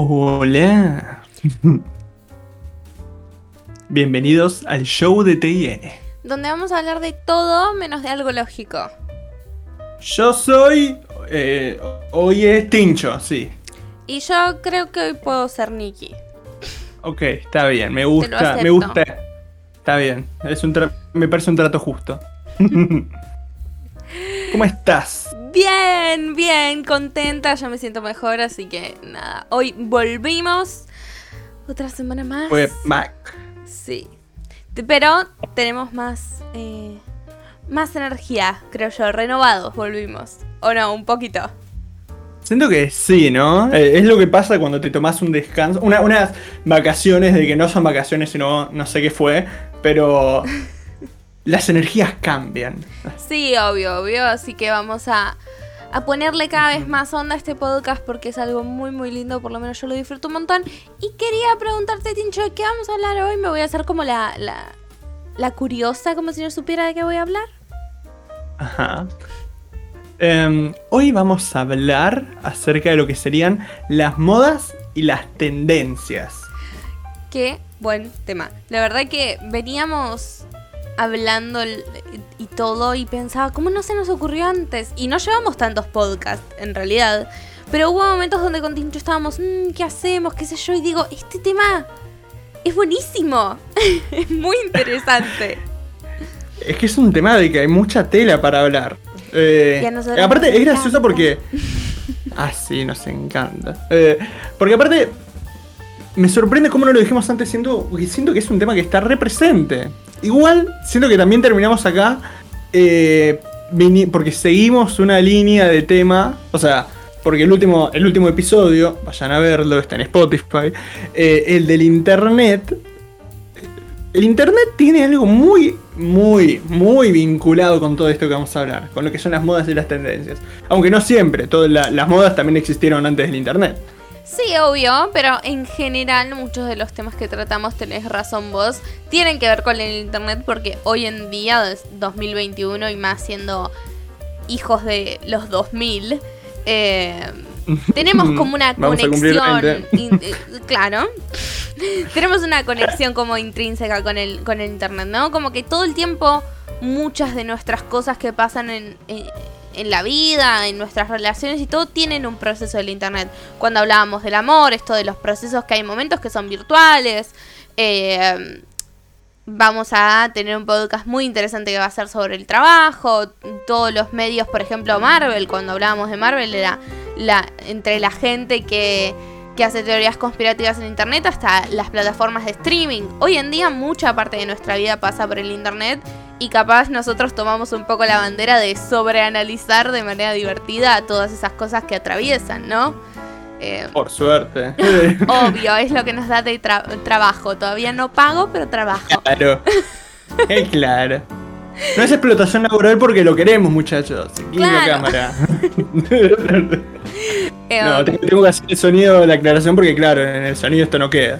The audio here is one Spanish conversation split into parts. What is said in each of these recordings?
Hola. Bienvenidos al show de TIN. Donde vamos a hablar de todo menos de algo lógico. Yo soy. eh, hoy es Tincho, sí. Y yo creo que hoy puedo ser Nikki. Ok, está bien, me gusta, acepto. me gusta. Está bien, es un tra- me parece un trato justo. ¿Cómo estás? Bien, bien, contenta, ya me siento mejor, así que nada. Hoy volvimos. Otra semana más. Fue Mac. Sí. Pero tenemos más. eh, más energía, creo yo. Renovados volvimos. ¿O no? Un poquito. Siento que sí, ¿no? Eh, es lo que pasa cuando te tomas un descanso, una- unas vacaciones de que no son vacaciones, sino no sé qué fue, pero las energías cambian. Sí, obvio, obvio. Así que vamos a, a ponerle cada vez más onda a este podcast porque es algo muy, muy lindo. Por lo menos yo lo disfruto un montón. Y quería preguntarte, Tincho, ¿de qué vamos a hablar hoy? Me voy a hacer como la, la, la curiosa, como si no supiera de qué voy a hablar. Ajá. Em, hoy vamos a hablar acerca de lo que serían las modas y las tendencias. Qué buen tema. La verdad que veníamos hablando y todo y pensaba, ¿cómo no se nos ocurrió antes? Y no llevamos tantos podcasts, en realidad. Pero hubo momentos donde con Tincho estábamos, "Mm, ¿qué hacemos? ¿Qué sé yo? Y digo, este tema es buenísimo. es muy interesante. Es que es un tema de que hay mucha tela para hablar. Eh, Y aparte es gracioso porque... Ah, sí, nos encanta. Eh, porque aparte me sorprende cómo no lo dijimos antes, siento, siento que es un tema que está represente. Igual, siento que también terminamos acá eh, porque seguimos una línea de tema, o sea, porque el último, el último episodio, vayan a verlo, está en Spotify, eh, el del Internet. El Internet tiene algo muy, muy, muy vinculado con todo esto que vamos a hablar, con lo que son las modas y las tendencias. Aunque no siempre, todas la- las modas también existieron antes del Internet. Sí, obvio, pero en general muchos de los temas que tratamos, tenés razón vos, tienen que ver con el internet porque hoy en día, es 2021 y más siendo hijos de los 2000, eh, tenemos como una Vamos conexión, 20. in- eh, claro, tenemos una conexión como intrínseca con el, con el internet, ¿no? Como que todo el tiempo muchas de nuestras cosas que pasan en, en, en la vida, en nuestras relaciones y todo, tienen un proceso del internet. Cuando hablábamos del amor, esto de los procesos que hay momentos que son virtuales. eh, vamos a tener un podcast muy interesante que va a ser sobre el trabajo, todos los medios, por ejemplo, Marvel, cuando hablábamos de Marvel era la entre la gente que que hace teorías conspirativas en internet hasta las plataformas de streaming. Hoy en día mucha parte de nuestra vida pasa por el internet y capaz nosotros tomamos un poco la bandera de sobreanalizar de manera divertida todas esas cosas que atraviesan, ¿no? Eh, Por suerte. obvio, es lo que nos da de tra- trabajo. Todavía no pago, pero trabajo. Claro. Es claro. No es explotación laboral porque lo queremos, muchachos. Aquí la Claro. cámara. Eh, no, tengo, tengo que hacer el sonido de la aclaración porque, claro, en el sonido esto no queda.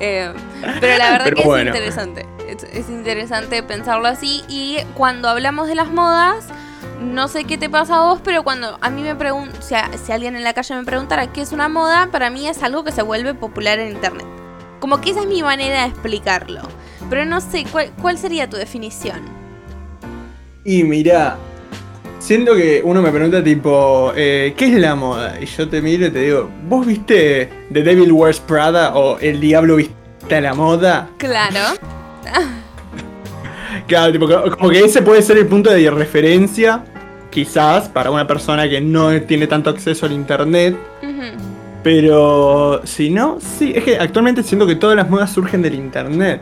Eh, pero la verdad Pero que bueno. es interesante. Es, es interesante pensarlo así. Y cuando hablamos de las modas, no sé qué te pasa a vos, pero cuando a mí me preguntan, si, si alguien en la calle me preguntara qué es una moda, para mí es algo que se vuelve popular en internet. Como que esa es mi manera de explicarlo. Pero no sé, ¿cuál, cuál sería tu definición? Y mira, siento que uno me pregunta tipo, eh, ¿qué es la moda? Y yo te miro y te digo, ¿vos viste The Devil Wears Prada o El Diablo viste a la moda? Claro. Claro, tipo, co- como que ese puede ser el punto de referencia, quizás, para una persona que no tiene tanto acceso al internet. Pero si no, sí, es que actualmente siento que todas las modas surgen del internet.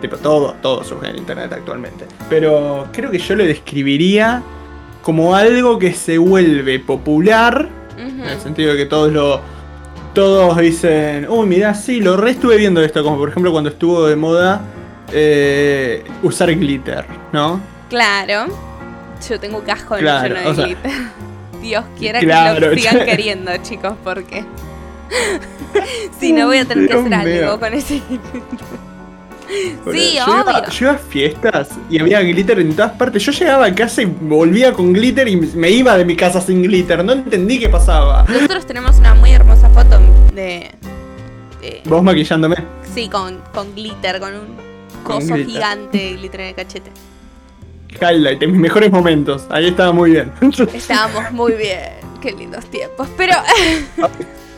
Tipo, todo, todo surge del internet actualmente. Pero creo que yo lo describiría como algo que se vuelve popular, en el sentido de que todos lo. Todos dicen, uy, mirá, sí, lo re estuve viendo esto, como por ejemplo cuando estuvo de moda eh, usar glitter, ¿no? Claro. Yo tengo un cajón Claro, lleno de sea- glitter. Dios quiera que lo sigan queriendo, chicos, porque. si no, voy a tener que hacer algo con ese. Sí, yo Iba, obvio. yo iba a fiestas y había glitter en todas partes. Yo llegaba a casa y volvía con glitter y me iba de mi casa sin glitter. No entendí qué pasaba. Nosotros tenemos una muy hermosa foto de. de- Vos maquillándome. sí, con, con glitter, con un coso gigante de en el cachete. Highlight, en mis mejores momentos. Ahí estaba muy bien. Estábamos muy bien. Qué lindos tiempos. Pero.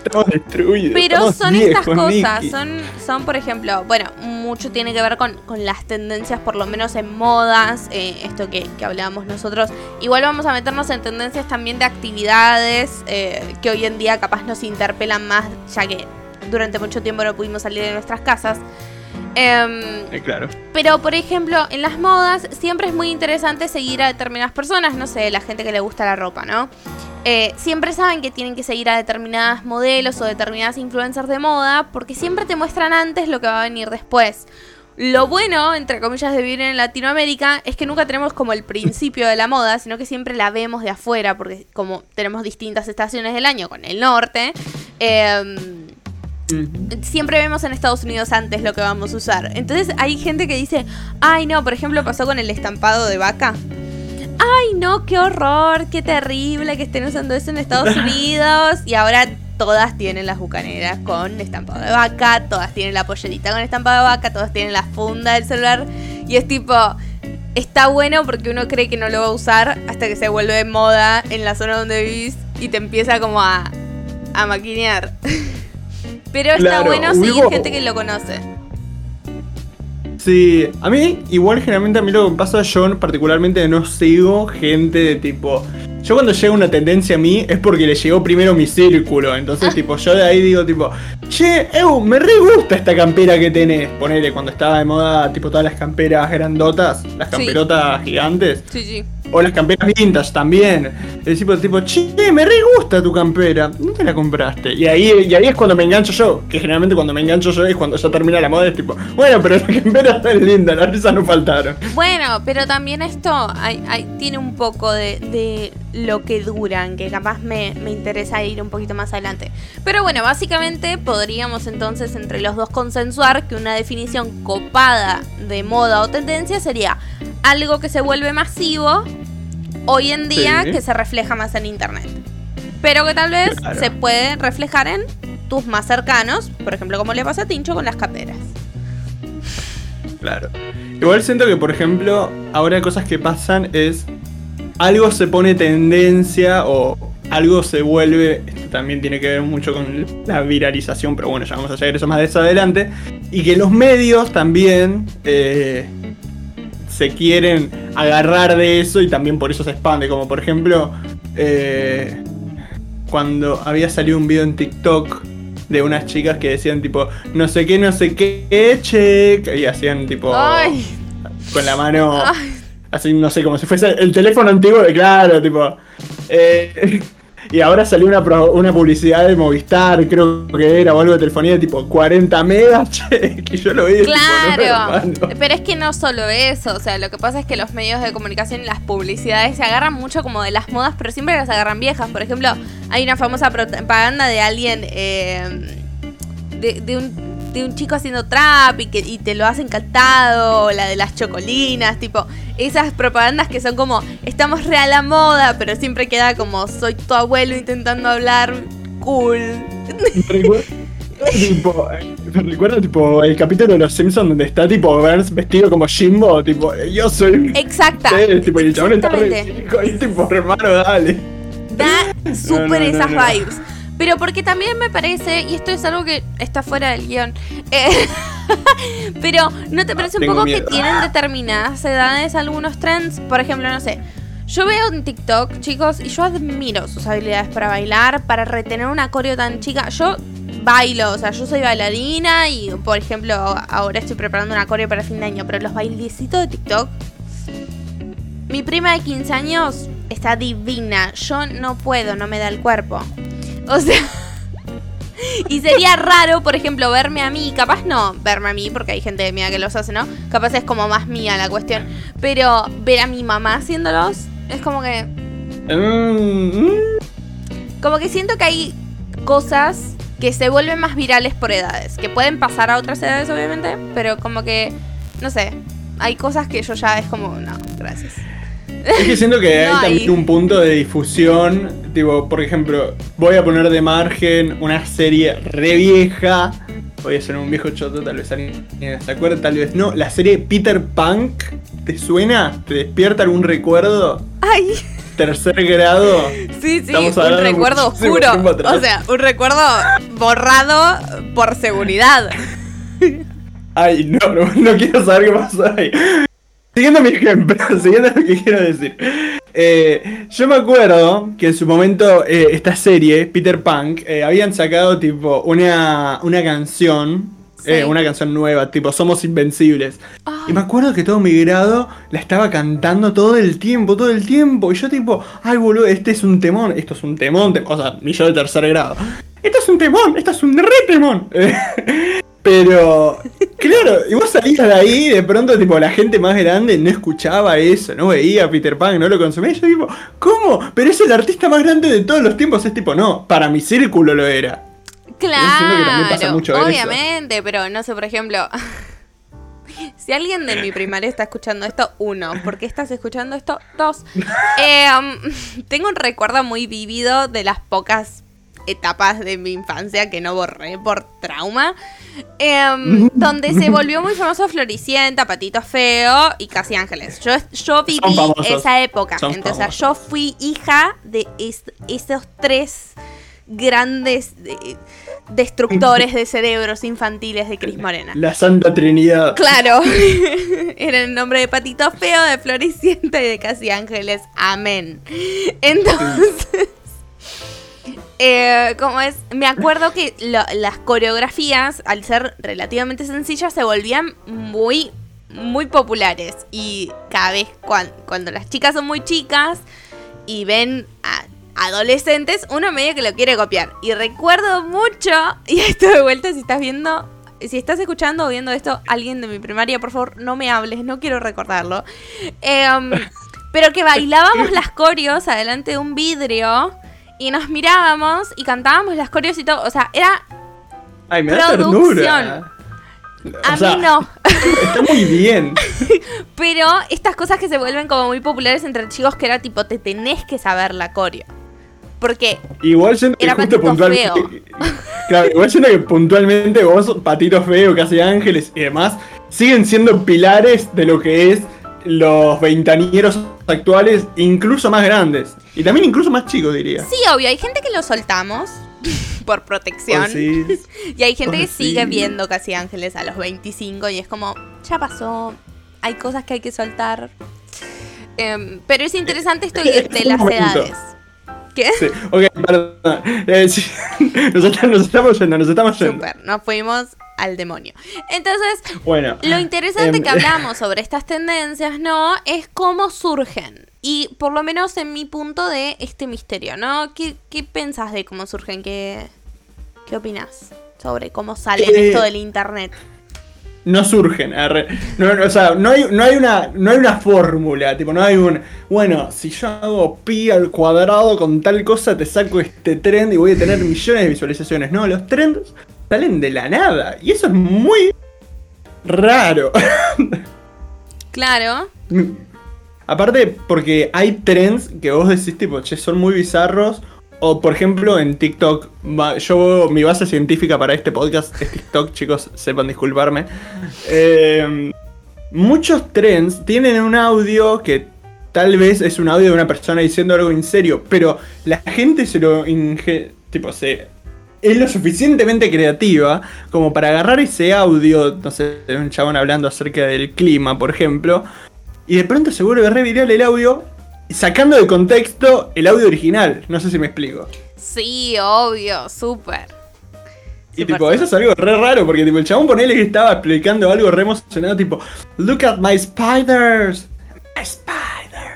Estamos destruidos. Pero estamos son estas cosas, son, son por ejemplo, bueno, mucho tiene que ver con, con las tendencias, por lo menos en modas, eh, esto que, que hablábamos nosotros. Igual vamos a meternos en tendencias también de actividades eh, que hoy en día capaz nos interpelan más, ya que durante mucho tiempo no pudimos salir de nuestras casas. Em, Eh, claro. pero, por ejemplo, en las modas siempre es muy interesante seguir a determinadas personas, no sé, la gente que le gusta la ropa, ¿no? Eh, siempre saben que tienen que seguir a determinadas modelos o determinadas influencers de moda porque siempre te muestran antes lo que va a venir después. Lo bueno, entre comillas, de vivir en Latinoamérica es que nunca tenemos como el principio de la moda, sino que siempre la vemos de afuera, porque como tenemos distintas estaciones del año con el norte, Mm. siempre vemos en Estados Unidos antes lo que vamos a usar. Entonces hay gente que dice, ay no, por ejemplo pasó con el estampado de vaca. Ay no, qué horror, qué terrible que estén usando eso en Estados Unidos. Y ahora todas tienen las bucaneras con estampado de vaca, todas tienen la pollerita con estampado de vaca, todas tienen la funda del celular. Y es tipo, está bueno porque uno cree que no lo va a usar hasta que se vuelve de moda en la zona donde vivís y te empieza como a, a maquinear. Pero está Claro, bueno seguir hubo- gente que lo conoce. Sí, a mí igual generalmente a mí lo que me pasa, yo particularmente no sigo gente de tipo... Yo cuando llega una tendencia a mí es porque le llegó primero mi círculo, entonces tipo yo de ahí digo tipo, che, Eu, me re gusta esta campera que tenés. Ponele, cuando estaba de moda tipo todas las camperas grandotas, las Sí. camperotas gigantes. Sí, sí. O las camperas vintage también. El tipo, tipo, che, me re gusta tu campera. ¿Dónde la compraste? Y ahí, y ahí es cuando me engancho yo. Que generalmente cuando me engancho yo es cuando ya termina la moda. Es tipo, bueno, pero la campera está linda, las risas no faltaron. Bueno, pero también esto tiene un poco de, de lo que duran, que capaz me, me interesa ir un poquito más adelante. Pero bueno, básicamente podríamos entonces entre los dos consensuar que una definición copada de moda o tendencia sería algo que se vuelve masivo hoy en día Sí. que se refleja más en internet. Pero que tal vez Claro. se puede reflejar en tus más cercanos, por ejemplo como le pasa a Tincho con las caperas. Claro. Igual siento que, por ejemplo, ahora cosas que pasan es. Algo se pone tendencia o algo se vuelve. Esto también tiene que ver mucho con la viralización, pero bueno, ya vamos a llegar a eso más de eso adelante. Y que los medios también. eh, se quieren agarrar de eso y también por eso se expande. Como por ejemplo, eh, cuando había salido un video en TikTok de unas chicas que decían tipo, no sé qué, no sé qué, check. Y hacían tipo Ay, con la mano, ay. así no sé, como si fuese el teléfono antiguo, claro, tipo. eh, y ahora salió una, pro- una publicidad de Movistar, creo que era, o algo de telefonía, tipo 40 megas, che, que yo lo vi. tipo, no, Claro, pero es que no solo eso, o sea, lo que pasa es que los medios de comunicación y las publicidades se agarran mucho como de las modas, pero siempre las agarran viejas. Por ejemplo, hay una famosa propaganda de alguien, eh, de, de un, de un chico haciendo trap y que y te lo hacen cantado, o la de las chocolinas, tipo, esas propagandas que son como, estamos re a la moda, pero siempre queda como, soy tu abuelo intentando hablar cool. Tipo, eh, me recuerda tipo el capítulo de los Simpsons donde está tipo Burns vestido como Jimbo, tipo, yo soy. Exacta. ustedes", tipo, y el chabón está re chico, y tipo, hermano, dale. da súper no, no, esas vibes. Pero porque también me parece, y esto es algo que está fuera del guion, eh, pero ¿no te parece un poco miedo. que tienen determinadas edades algunos trends? Por ejemplo, no sé, yo veo en TikTok, chicos, y yo admiro sus habilidades para bailar, para retener una coreo tan chica. Yo bailo, o sea, yo soy bailarina y, por ejemplo, ahora estoy preparando una coreo para fin de año, pero los bailecitos de TikTok mi prima de 15 años está divina. Yo no puedo, no me da el cuerpo. O sea. Y sería raro, por ejemplo, verme a mí. Capaz no verme a mí, porque hay gente de mía que los hace, ¿no? Capaz es como más mía la cuestión. Pero ver a mi mamá haciéndolos es como que. Mm. Como que siento que hay cosas que se vuelven más virales por edades. Que pueden pasar a otras edades, obviamente, pero como que, no sé, hay cosas que yo ya es como, no, gracias. Es que siento que No hay también un punto de difusión. Tipo, por ejemplo, voy a poner de margen una serie re vieja. Voy a ser un viejo choto, tal vez alguien se acuerda, tal vez no. La serie Peter Punk, ¿te suena? ¿Te despierta algún recuerdo? Ay, Tercer grado. sí, sí, un recuerdo oscuro. O sea, un recuerdo borrado por seguridad. Ay, no, no, no quiero saber qué pasó ahí. Siguiendo mi ejemplo, siguiendo lo que quiero decir. Eh, yo me acuerdo que en su momento eh, esta serie, Peter Punk, eh, habían sacado tipo una, una canción, Sí. una canción nueva, tipo Somos Invencibles. Ay. Y me acuerdo que todo mi grado la estaba cantando todo el tiempo, todo el tiempo. Y yo tipo, ay boludo, este es un temón, esto es un temón, te- o sea, mi yo de tercer grado. Esto es un temón, esto es un re temón. Pero, claro, y vos salías de ahí y de pronto, tipo, la gente más grande no escuchaba eso, no veía a Peter Pan, no lo consumía. Y yo, tipo, ¿cómo? Pero es el artista más grande de todos los tiempos. Es tipo, no, para mi círculo lo era. pasa Claro, mucho eso. obviamente, pero no sé, por ejemplo, si alguien de mi primaria está escuchando esto, uno, ¿por qué estás escuchando esto? Dos, eh, um, tengo un recuerdo muy vívido de las pocas etapas de mi infancia que no borré por trauma, em, donde se volvió muy famoso Floricienta, Patito Feo y Casi Ángeles. Yo, yo viví esa época, Son entonces famosos. yo fui hija de es- esos tres grandes eh, destructores de cerebros infantiles de Cris Morena. La Santa Trinidad. Claro, era el nombre de Patito Feo, de Floricienta y de Casi Ángeles. Amén. Entonces, eh, como es, me acuerdo que las coreografías, al ser relativamente sencillas, se volvían muy, muy populares. Y cada vez cuan- cuando las chicas son muy chicas y ven a adolescentes, uno medio que lo quiere copiar. Y recuerdo mucho, y esto de vuelta, si estás viendo, si estás escuchando o viendo esto, alguien de mi primaria, por favor, no me hables, no quiero recordarlo. Em, pero que bailábamos las coreos adelante de un vidrio y nos mirábamos y cantábamos las coreos y todo. O sea, era. Ay, me da Producción. ternura. A O sea, mí no. Está muy bien. Pero estas cosas que se vuelven como muy populares entre chicos, que era tipo, te tenés que saber la coreo. Porque Igual que Era justo puntualmente. Claro, igual siento que puntualmente vos, Patito Feo, Casi Ángeles y demás, siguen siendo pilares de lo que es los veintañeros actuales, incluso más grandes. Y también incluso más chicos, diría. sí, obvio, hay gente que lo soltamos por protección. Oh, sí. Y hay gente Oh, que sigue viendo Casi Ángeles a los 25 y es como, ya pasó, hay cosas que hay que soltar. Em, pero es interesante esto de, las edades. ¿Qué? Sí, ok, perdón. Eh, nos, está- nos estamos yendo, nos estamos yendo. Super, nos fuimos al demonio. Entonces, Bueno. Lo interesante em, que hablamos sobre estas tendencias, ¿no? Es cómo surgen. Y por lo menos en mi punto de este misterio, ¿no? ¿Qué, qué pensás de cómo surgen? ¿Qué, qué opinás sobre cómo salen Eh, esto del internet? no surgen. no, o sea, no hay, no hay una, no hay una fórmula, tipo, no hay un, bueno, si yo hago pi al cuadrado con tal cosa, te saco este trend y voy a tener millones de visualizaciones. No, los trends salen de la nada. Y eso es muy raro. Claro. Aparte, porque hay trends que vos decís, tipo, che, son muy bizarros. O, por ejemplo, en TikTok, yo, mi base científica para este podcast es TikTok, chicos, sepan disculparme. Eh, muchos trends tienen un audio que tal vez es un audio de una persona diciendo algo en serio, pero la gente se lo tipo, se... Es lo suficientemente creativa como para agarrar ese audio, no sé, de un chabón hablando acerca del clima, por ejemplo, y de pronto se vuelve re viral el audio, sacando de contexto el audio original. No sé si me explico. Sí, obvio, súper. Y tipo, eso es algo re raro, porque tipo, el chabón ponele que estaba explicando algo re emocionado, tipo, look at my spiders.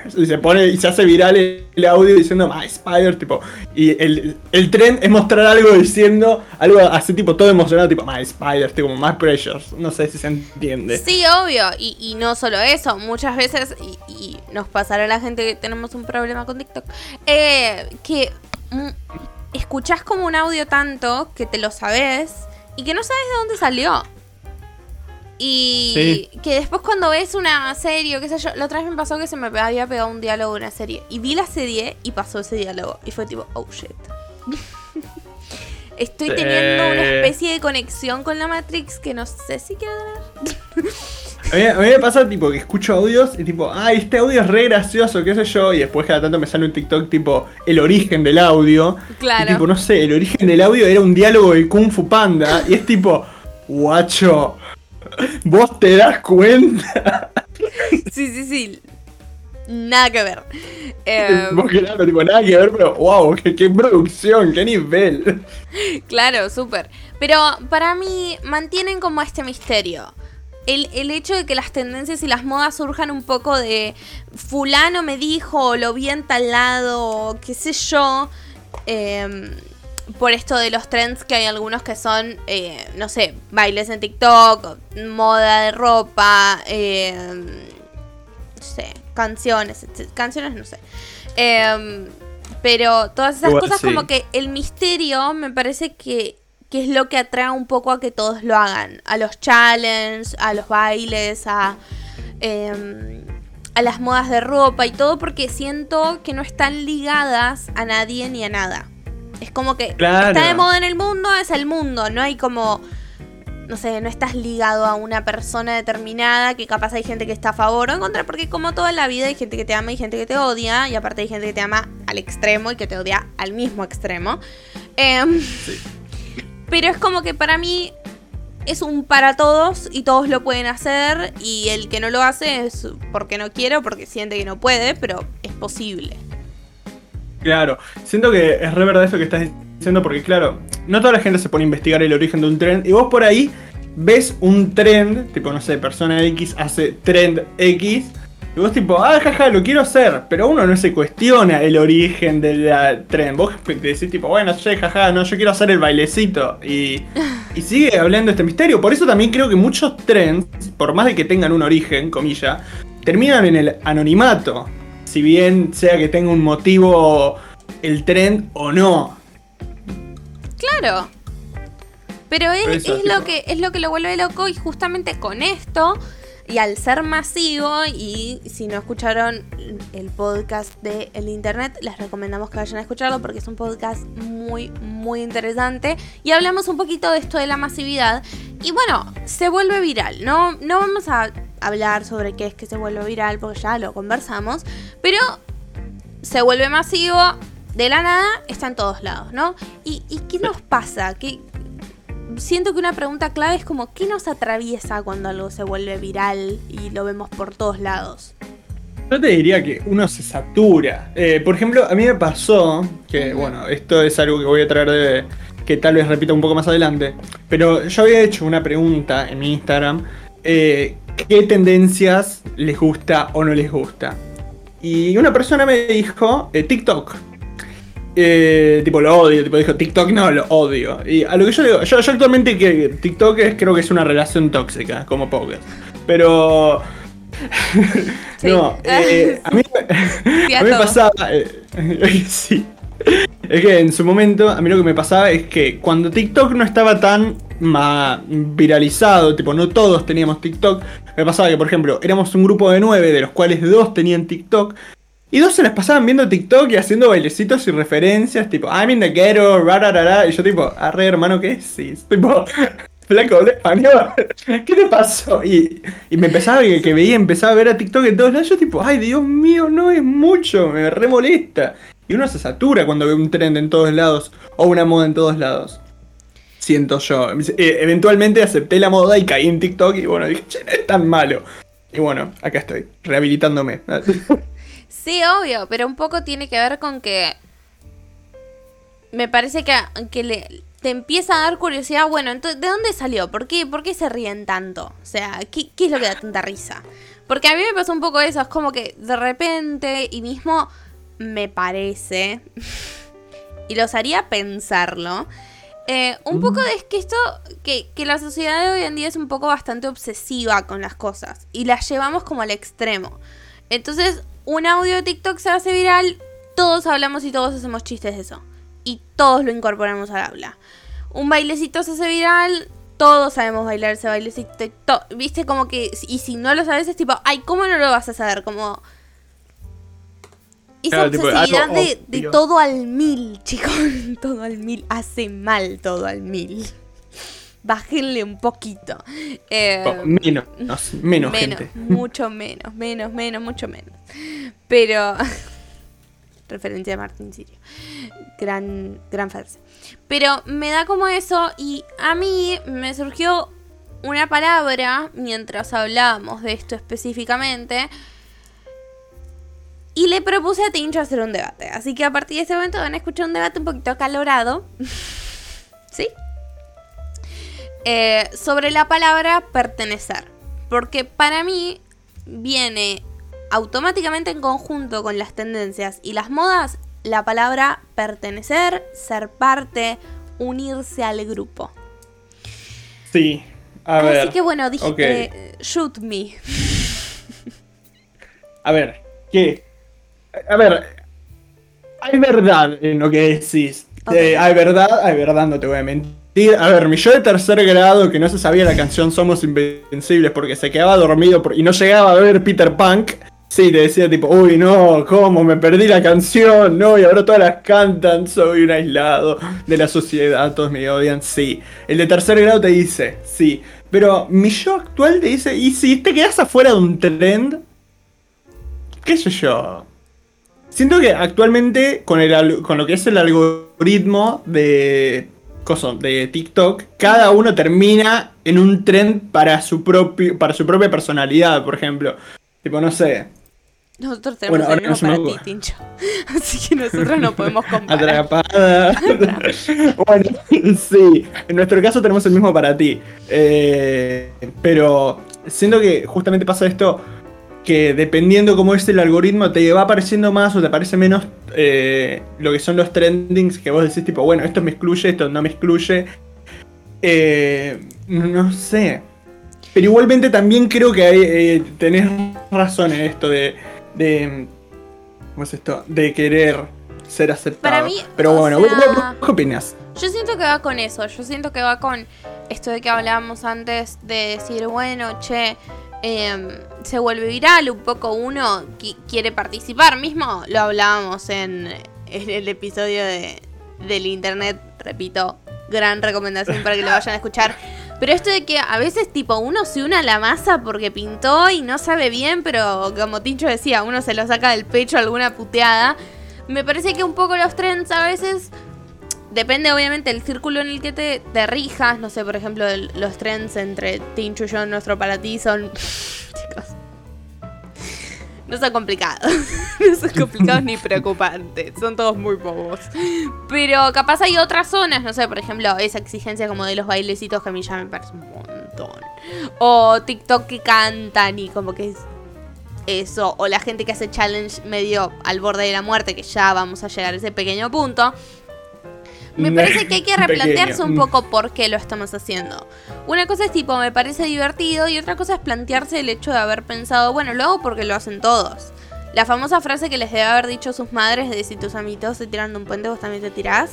Y se pone, y se hace viral el, audio diciendo my spiders, tipo, y el, el trend es mostrar algo diciendo, algo así tipo todo emocionado, tipo, my spiders, tipo, my precious. No sé si se entiende. Sí, obvio. Y, y no solo eso, muchas veces, y, y nos pasará a la gente que tenemos un problema con TikTok, eh, que mm, escuchás como un audio tanto que te lo sabes y que no sabes de dónde salió. Y que después cuando ves una serie o qué sé yo, la otra vez me pasó que se me había pegado un diálogo de una serie. Y vi la serie y pasó ese diálogo. Y fue tipo, oh shit. Estoy teniendo una especie de conexión con la Matrix que no sé si quiero tener. A mí, a mí, me pasa tipo que escucho audios y tipo, ay, este audio es re gracioso, qué sé yo, y después cada tanto me sale un TikTok tipo el origen del audio. Claro. Y, tipo, no sé, el origen del audio era un diálogo de Kung Fu Panda y es tipo, guacho, vos te das cuenta. Sí, sí, sí. Nada que ver. Eh, vos claro, tipo, nada que ver, pero wow, qué, qué producción, qué nivel. Claro, súper. Pero para mí mantienen como este misterio el, hecho de que las tendencias y las modas surjan un poco de fulano me dijo, lo vi en tal lado, qué sé yo. Em, por esto de los trends que hay algunos que son, eh, no sé, bailes en TikTok, moda de ropa, em, no sé, canciones, canciones no sé. Em, pero todas esas cosas como que el misterio me parece que que es lo que atrae un poco a que todos lo hagan. A los challenges, a los bailes, a, em, a las modas de ropa y todo, porque siento que no están ligadas a nadie ni a nada. Es como que está de moda en el mundo, es el mundo, no hay como no sé, no estás ligado a una persona determinada, que capaz hay gente que está a favor o en contra, porque como toda la vida hay gente que te ama y gente que te odia, y aparte hay gente que te ama al extremo y que te odia al mismo extremo. Em, sí. Pero es como que para mí es un para todos y todos lo pueden hacer y el que no lo hace es porque no quiere o porque siente que no puede, pero es posible. Claro, siento que es re verdad eso que estás diciendo porque claro, no toda la gente se pone a investigar el origen de un trend y vos por ahí ves un trend, tipo no sé, persona X hace trend X y vos tipo, ah, jaja, lo quiero hacer. Pero uno no se cuestiona el origen del tren. Vos decís tipo, bueno, che, jaja, no, yo quiero hacer el bailecito. Y, y sigue hablando este misterio. Por eso también creo que muchos trends, por más de que tengan un origen, comilla, terminan en el anonimato. Si bien sea que tenga un motivo el trend o no. Claro. Pero es, es lo que es lo que lo vuelve loco y justamente con esto y al ser masivo, y si no escucharon el podcast de el internet, les recomendamos que vayan a escucharlo porque es un podcast muy, muy interesante. Y hablamos un poquito de esto de la masividad. Y bueno, se vuelve viral. No, no vamos a hablar sobre qué es que se vuelve viral porque ya lo conversamos. Pero se vuelve masivo. De la nada está en todos lados, ¿no? ¿Y, y qué nos pasa? ¿Qué, siento que una pregunta clave es como, ¿qué nos atraviesa cuando algo se vuelve viral y lo vemos por todos lados? Yo te diría que uno se satura. Eh, por ejemplo, a mí me pasó que, bueno, esto es algo que voy a traer de. que tal vez repita un poco más adelante. Pero yo había hecho una pregunta en mi Instagram: eh, ¿qué tendencias les gusta o no les gusta? Y una persona me dijo: eh, TikTok. Eh, tipo, lo odio, tipo, dijo TikTok no, lo odio. Y a lo que yo digo, yo, actualmente que TikTok es, creo que es una relación tóxica, como pocas. Pero. no, eh, a mí, a mí me pasaba. Eh, sí. Es que en su momento, a mí lo que me pasaba es que cuando TikTok no estaba tan viralizado, tipo, no todos teníamos TikTok, me pasaba que, por ejemplo, éramos un grupo de nueve, de los cuales dos tenían TikTok, y dos se las pasaban viendo TikTok y haciendo bailecitos y referencias, tipo, I'm in the ghetto, rararara. Y yo, tipo, arre, hermano, ¿qué es? Tipo, flaco de español, ¿qué te pasó? Y, y me empezaba, que, que veía, empezaba a ver a TikTok en todos lados. Yo, tipo, ay, Dios mío, no es mucho, me remolesta. Y uno se satura cuando ve un trend en todos lados o una moda en todos lados. Siento yo. Eh, eventualmente acepté la moda y caí en TikTok y bueno, dije, che, no es tan malo. Y bueno, acá estoy, rehabilitándome. Sí, obvio, pero un poco tiene que ver con que me parece que, que le, te empieza a dar curiosidad, bueno, entonces, ¿de dónde salió? ¿Por qué, ¿Por qué se ríen tanto? O sea, ¿qué, ¿qué, es lo que da tanta risa? Porque a mí me pasó un poco eso, es como que de repente, y mismo me parece, y los haría pensarlo, eh, un poco de es que esto, que, que la sociedad de hoy en día es un poco bastante obsesiva con las cosas, y las llevamos como al extremo. Entonces, un audio de TikTok se hace viral, todos hablamos y todos hacemos chistes de eso. y todos lo incorporamos al aula. Un bailecito se hace viral, todos sabemos bailar ese bailecito. Viste, como que. Y si no lo sabes, es tipo, ay, ¿cómo no lo vas a saber? Como. Esa obsesividad de, todo al mil, chicos. todo al mil. Hace mal todo al mil. Bájenle un poquito. Eh, menos, menos, gente. Mucho menos, menos, menos, mucho menos. Pero. referencia a Martín Sirio. Gran, gran frase. Pero me da como eso y a mí me surgió una palabra mientras hablábamos de esto específicamente y le propuse a Tincho hacer un debate. Así que a partir de ese momento van a escuchar un debate un poquito acalorado. ¿Sí? Eh, sobre la palabra pertenecer. Porque para mí viene automáticamente en conjunto con las tendencias y las modas la palabra pertenecer, ser parte, unirse al grupo. Sí, a ver. Así que bueno, dije, eh, shoot me. A ver, ¿qué? A ver, hay verdad en lo que decís. Eh, hay verdad, hay verdad, no te voy a mentir. A ver, mi yo de tercer grado que no se sabía la canción Somos Invencibles porque se quedaba dormido y no llegaba a ver Peter Punk. Sí, te decía tipo, uy, no, ¿cómo? Me perdí la canción, no, y ahora todas las cantan, soy un aislado de la sociedad, todos me odian, sí. El de tercer grado te dice, sí. Pero mi yo actual te dice, ¿y si te quedas afuera de un trend? ¿Qué sé yo? Siento que actualmente con, el, con lo que es el algoritmo de, de TikTok, cada uno termina en un trend para su, propio, para su propia personalidad, por ejemplo. Tipo, no sé, nosotros tenemos el mismo para ti, Tincho. Así que nosotros no podemos comparar. Atrapada. bueno, sí. En nuestro caso tenemos el mismo para ti. Eh, pero siento que justamente pasa esto que dependiendo cómo es el algoritmo te va apareciendo más o te aparece menos eh, lo que son los trendings que vos decís tipo, bueno, esto me excluye, esto no me excluye. Eh, no sé. Pero igualmente también creo que hay, tenés razón en esto de de. ¿Cómo es esto? De querer ser aceptado. Para mí, Pero bueno, ¿qué opinas? Yo siento que va con eso. Yo siento que va con esto de que hablábamos antes de decir, bueno, che. Em, se vuelve viral, un poco uno quiere participar. Mismo lo hablábamos en, el episodio de, del internet, repito, gran recomendación para que lo vayan a escuchar. Pero esto de que a veces tipo uno se une a la masa porque pintó y no sabe bien, pero como Tincho decía, uno se lo saca del pecho alguna puteada. Me parece que un poco los trends a veces depende obviamente del círculo en el que te, te rijas. No sé, por ejemplo, los trends entre Tincho y yo, nuestro para ti son... Chicos, no son complicados. no son complicados ni preocupantes. Son todos muy bobos. Pero capaz hay otras zonas, no sé, por ejemplo, esa exigencia como de los bailecitos que a mí ya me parece un montón. O TikTok que cantan y como que es eso. O la gente que hace challenge medio al borde de la muerte, que ya vamos a llegar a ese pequeño punto. Me parece que hay que replantearse un poco por qué lo estamos haciendo. Una cosa es tipo, me parece divertido y otra cosa es plantearse el hecho de haber pensado, bueno, lo hago porque lo hacen todos. La famosa frase que les debe haber dicho sus madres de si tus amiguitos se tiran de un puente, vos también te tirás.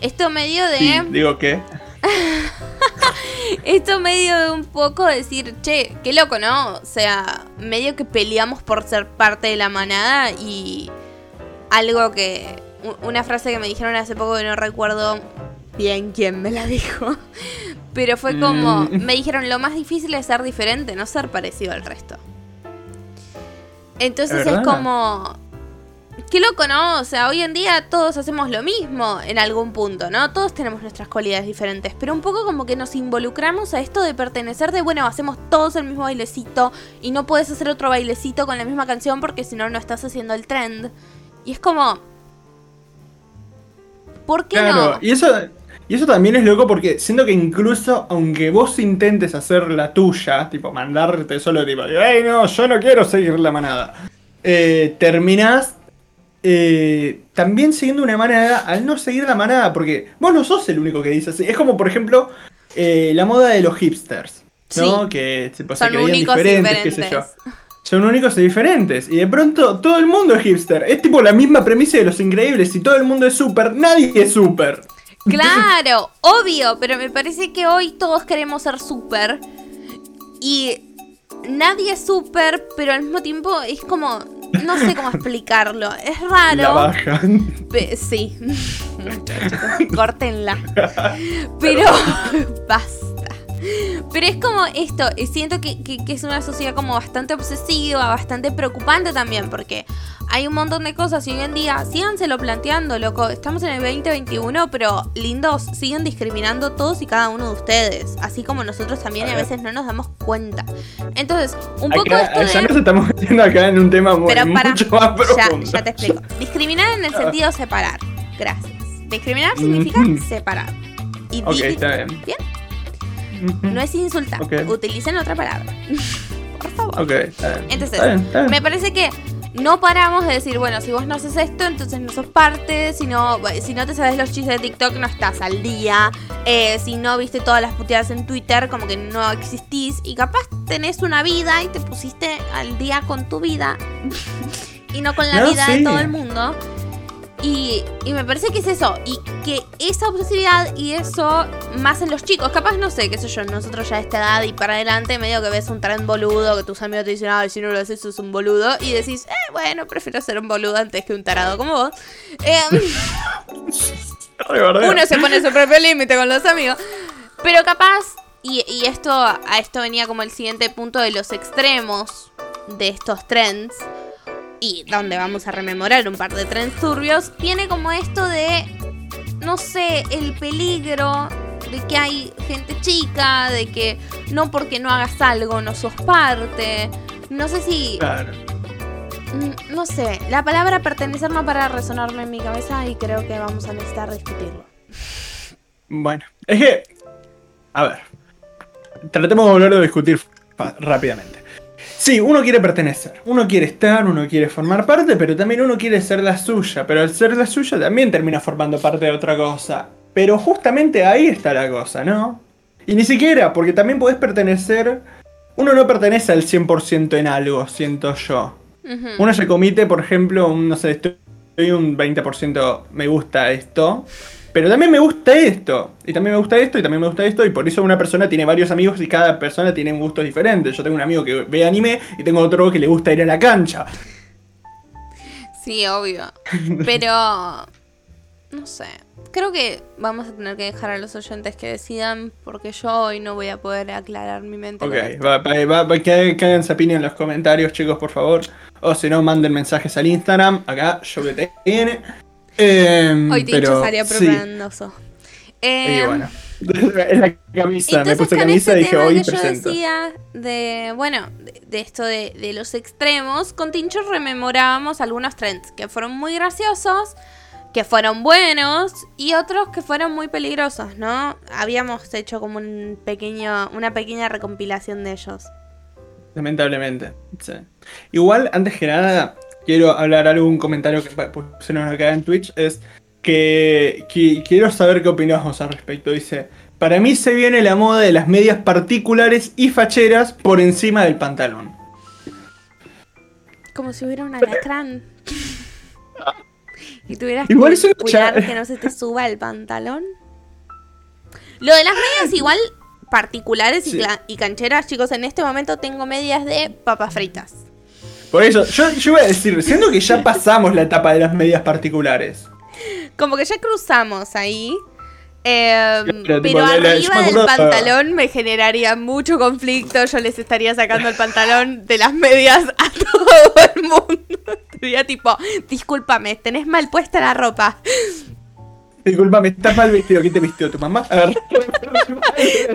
Esto medio de... Digo qué. Esto medio de un poco decir, che, qué loco, ¿no? O sea, medio que peleamos por ser parte de la manada y algo que una frase que me dijeron hace poco que no recuerdo bien quién me la dijo. Pero fue como, mm. me dijeron, lo más difícil es ser diferente, no ser parecido al resto. Entonces es, como, qué loco, ¿no? O sea, hoy en día todos hacemos lo mismo en algún punto, ¿no? Todos tenemos nuestras cualidades diferentes, pero un poco como que nos involucramos a esto de pertenecer de, bueno, hacemos todos el mismo bailecito y no puedes hacer otro bailecito con la misma canción porque si no, no estás haciendo el trend. Y es como, ¿Por qué claro, Y eso, y eso también es loco porque siento que incluso aunque vos intentes hacer la tuya, tipo mandarte solo tipo, ¡ay no, yo no quiero seguir la manada! Eh, terminás eh, también siguiendo una manada al no seguir la manada, porque vos no sos el único que dice así. Es como, por ejemplo, eh, la moda de los hipsters, ¿no? Que tipo, se creían diferentes, qué sé yo. Son únicos y diferentes. Y de pronto todo el mundo es hipster. Es tipo la misma premisa de los increíbles. Si todo el mundo es super, nadie es super. Claro, obvio, pero me parece que hoy todos queremos ser super. Y nadie es súper, pero al mismo tiempo es como. No sé cómo explicarlo. Es raro. La bajan. Sí. Córtenla. Pero. basta. Pero es como esto, siento que, que- que es una sociedad como bastante obsesiva, bastante preocupante también, porque hay un montón de cosas y hoy en día, síganselo planteando, loco, estamos en el 2021, pero lindos, siguen discriminando todos y cada uno de ustedes, así como nosotros también y a Ajá. veces no nos damos cuenta. Entonces, un poco Acá, esto ya de... nos estamos metiendo acá en un tema muy, Pero para, mucho más ya, profundo. ya te explico. Discriminar en el sentido separar. Gracias. Discriminar significa separar. Y Ok, está bien. Bien. No es insultar. Utilicen otra palabra. Por favor. Ok, está bien. Entonces, Está bien, está bien. Me parece que no paramos de decir, bueno, si vos no haces esto, entonces no sos parte. Si no, si no te sabes los chistes de TikTok, no estás al día. Eh, si no viste todas las puteadas en Twitter, como que no existís. Y capaz tenés una vida y te pusiste al día con tu vida. y no con la No, vida de todo el mundo. Y, y me parece que es eso. Y que esa obsesividad y eso más en los chicos. Capaz, no sé, qué sé yo, nosotros ya a esta edad y para adelante, medio que ves un tren boludo, que tus amigos te dicen, ay, si no lo haces, sos un boludo. Y decís, eh, bueno, prefiero ser un boludo antes que un tarado como vos. Eh, bardeo. uno se pone su propio límite con los amigos. Pero capaz, y, y esto a esto venía como el siguiente punto de los extremos de estos trends, y donde vamos a rememorar un par de trends turbios, viene como esto de, no sé, el peligro de que hay gente chica, de que no porque no hagas algo no sos parte. No sé si... Claro. Mm, No sé, la palabra pertenecer no para resonarme en mi cabeza y creo que vamos a necesitar discutirlo. Bueno, es que. A ver. Tratemos de volver a discutir rápidamente. Sí, uno quiere pertenecer, uno quiere estar, uno quiere formar parte, pero también uno quiere ser la suya. Pero al ser la suya también termina formando parte de otra cosa. Pero justamente ahí está la cosa, ¿no? Y ni siquiera, porque también podés pertenecer. Uno no pertenece al 100% en algo, siento yo. Uno se comite, por ejemplo, un, no sé, estoy un 20% me gusta esto, pero también me gusta esto, y también me gusta esto, y también me gusta esto, y por eso una persona tiene varios amigos y cada persona tiene gustos diferentes. Yo tengo un amigo que ve anime y tengo otro que le gusta ir a la cancha. Sí, obvio. Pero... No sé. Creo que vamos a tener que dejar a los oyentes que decidan porque yo hoy no voy a poder aclarar mi mente. Ok, va, va, que, que hagan su opinión en los comentarios, chicos, por favor. O si no, manden mensajes al Instagram, acá, yo que te tiene. Eh, Hoy Tincho pero, salió sí, propagandoso. y Eh, bueno. Es la camisa, me Entonces puse con camisa este y dije tema hoy que yo presento. decía de, bueno, de, de esto de, de los extremos, con Tincho rememorábamos algunos trends que fueron muy graciosos, que fueron buenos y otros que fueron muy peligrosos, ¿no? Habíamos hecho como un pequeño, una pequeña recompilación de ellos. Lamentablemente. sí. Igual, antes que nada, quiero hablar algo, un comentario que pusieron acá en Twitch, es que, que quiero saber qué opinamos al respecto. Dice, para mí se viene la moda de las medias particulares y facheras por encima del pantalón. Como si hubiera un alacrán. y tuvieras Igual que cuidar que no se te suba el pantalón. Lo de las medias igual particulares Sí. y cancheras, chicos, en este momento tengo medias de papas fritas. Por eso, yo, yo iba a decir, siendo que ya pasamos la etapa de las medias particulares. Como que ya cruzamos ahí. eh, Claro, tipo, pero la- arriba del pantalón me generaría mucho conflicto. Yo les estaría sacando el pantalón de las medias a todo el mundo. Sería tipo, discúlpame, tenés mal puesta la ropa. Disculpame, estás mal vestido. ¿Qué te vistió tu mamá? A ver.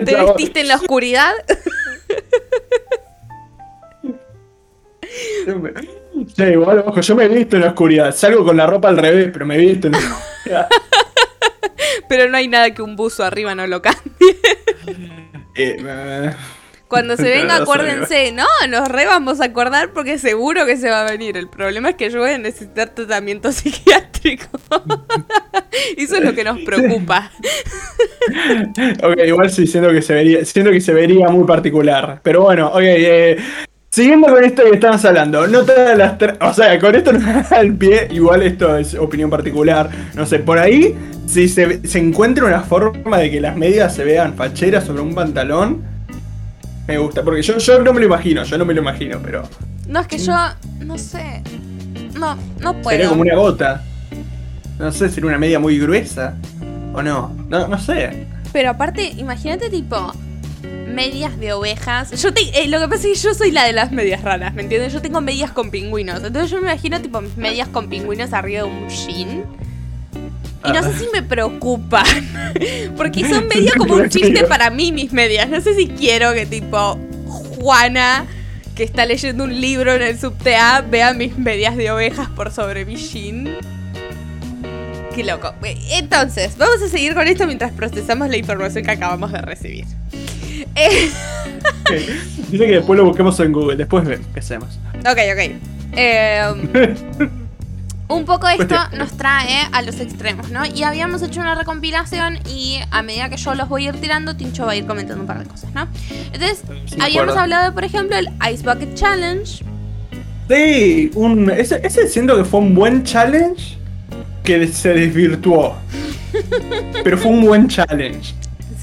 ¿Te vestiste en la oscuridad? Sí, igual, ojo, yo me he visto en la oscuridad. Salgo con la ropa al revés, pero me he visto en la oscuridad. Pero no hay nada que un buzo arriba no lo cambie. Eh, Cuando se venga, acuérdense. No, nos re vamos a acordar porque seguro que se va a venir. El problema es que yo voy a necesitar tratamiento psiquiátrico. Eso es lo que nos preocupa. ok, igual sí, siento que se vería, siento que se vería muy particular. Pero bueno, ok, eh, Siguiendo con esto que estamos hablando, no todas las. O sea, con esto no da el pie, igual esto es opinión particular. No sé, por ahí, si se, se encuentra una forma de que las medias se vean facheras sobre un pantalón, me gusta. Porque yo, yo no me lo imagino, yo no me lo imagino, pero. No, es que yo, no sé. No, no Sería puedo. como una gota. No sé, sería una media muy gruesa. O no, no, no sé. Pero aparte, imagínate tipo medias de ovejas. Yo te, eh, lo que pasa es que yo soy la de las medias raras, ¿me entiendes? Yo tengo medias con pingüinos. Entonces yo me imagino tipo mis medias con pingüinos arriba de un jean. Y no sé Ah. si me preocupan. Porque son medio como un chiste para mí mis medias. No sé si quiero que tipo Juana, que está leyendo un libro en el subte A, vea mis medias de ovejas por sobre mi jean. Qué loco. Entonces, vamos a seguir con esto mientras procesamos la información que acabamos de recibir. Eh, Dice que después lo busquemos en Google, después ve- empecemos. ok, ok. Eh, un poco esto nos trae a los extremos, ¿no? Y habíamos hecho una recompilación y a medida que yo los voy a ir tirando, Tincho va a ir comentando un par de cosas, ¿no? Entonces, Sí, habíamos hablado, por ejemplo, del Ice Bucket Challenge. Sí, un, ese, ese siento que fue un buen challenge que se desvirtuó. Pero fue un buen challenge.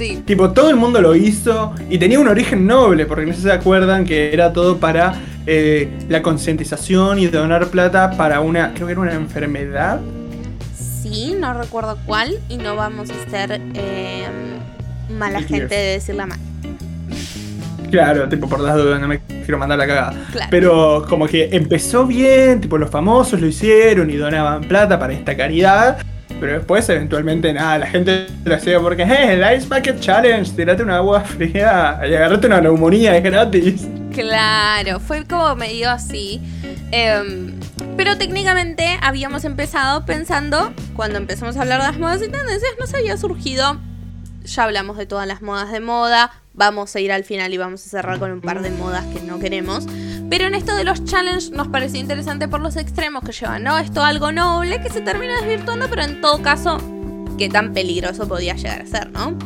Sí, Tipo, todo el mundo lo hizo y tenía un origen noble, porque no sé si se acuerdan que era todo para eh, la concientización y donar plata para una, creo que era una enfermedad. sí, no recuerdo cuál y no vamos a ser eh, mala gente de decirla mal. Claro, tipo, por las dudas, no me quiero mandar la cagada. Claro. Pero como que empezó bien, tipo, los famosos lo hicieron y donaban plata para esta caridad. Pero después, eventualmente, nada, la gente lo hacía porque, eh, el Ice Bucket Challenge, tirate una agua fría y agarrate una neumonía, es gratis. Claro, fue como medio así. Em, pero técnicamente habíamos empezado pensando, cuando empezamos a hablar de las modas y tendencias, nos había surgido, ya hablamos de todas las modas de moda, vamos a ir al final y vamos a cerrar con un par de modas que no queremos. Pero en esto de los challenges nos pareció interesante por los extremos que llevan, ¿no? Esto algo noble que se termina desvirtuando, pero en todo caso, qué tan peligroso podía llegar a ser, ¿no?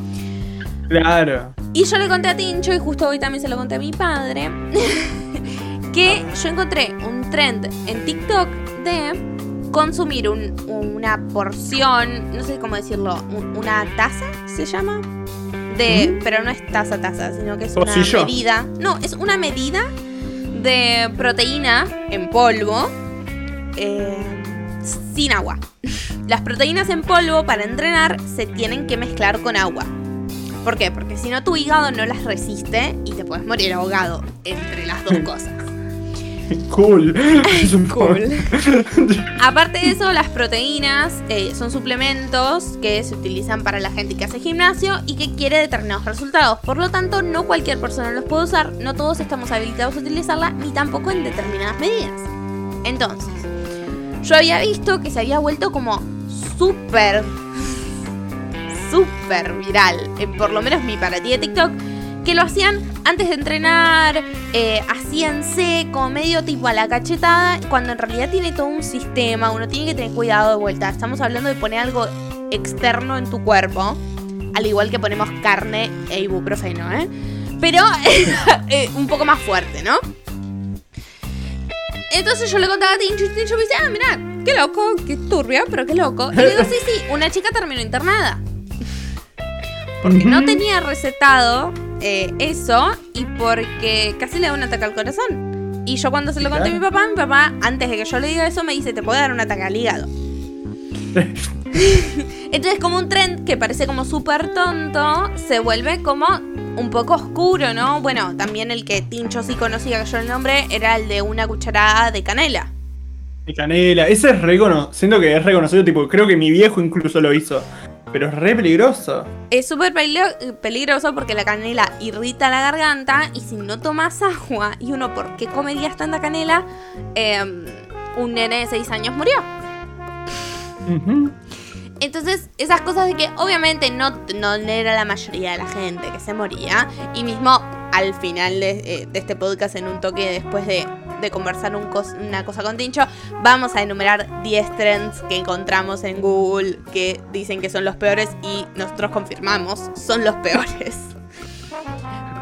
Claro. Y yo le conté a Tincho, y justo hoy también se lo conté a mi padre, que yo encontré un trend en TikTok de consumir un- una porción, no sé cómo decirlo, un- una taza, ¿se llama? De, ¿Mm? pero no es taza taza, sino que es una medida. No, es una medida de proteína en polvo eh, sin agua. Las proteínas en polvo para entrenar se tienen que mezclar con agua. ¿Por qué? Porque si no tu hígado no las resiste y te puedes morir ahogado entre las dos cosas. Cool. Cool. Aparte de eso, las proteínas eh, son suplementos que se utilizan para la gente que hace gimnasio y que quiere determinados resultados. Por lo tanto, no cualquier persona los puede usar, no todos estamos habilitados a utilizarla, ni tampoco en determinadas medidas. Entonces, yo había visto que se había vuelto como súper, súper viral, en por lo menos mi paratía de TikTok, que lo hacían antes de entrenar, eh, hacíanse como medio tipo a la cachetada, cuando en realidad tiene todo un sistema, uno tiene que tener cuidado de vuelta. Estamos hablando de poner algo externo en tu cuerpo, al igual que ponemos carne e ibuprofeno, ¿eh? Pero eh, un poco más fuerte, ¿no? Entonces yo le contaba a Tincho y Tincho me dice, ah, mira, qué loco, qué turbio, pero qué loco. Y le digo, sí, sí, una chica terminó internada. Porque no tenía recetado eh, eso y porque casi le da un ataque al corazón. Y yo cuando se lo conté a mi papá, mi papá, antes de que yo le diga eso, me dice, te puede dar un ataque al hígado. Entonces como un trend que parece como súper tonto, se vuelve como un poco oscuro, ¿no? Bueno, también el que Tincho sí conocía que yo el nombre era el de una cucharada de canela. Y canela, ese es recono siento que es reconocido, tipo, creo que mi viejo incluso lo hizo. Pero es re peligroso. Es súper peligro- peligroso porque la canela irrita la garganta y si no tomas agua, y uno, ¿por qué comerías tanta canela? Eh, un nene de 6 años murió. Entonces, esas cosas de que obviamente no, no era la mayoría de la gente que se moría. Y mismo al final de, eh, de este podcast, en un toque después de, de conversar un cos- una cosa con Tincho, vamos a enumerar 10 trends que encontramos en Google que dicen que son los peores y nosotros confirmamos, son los peores.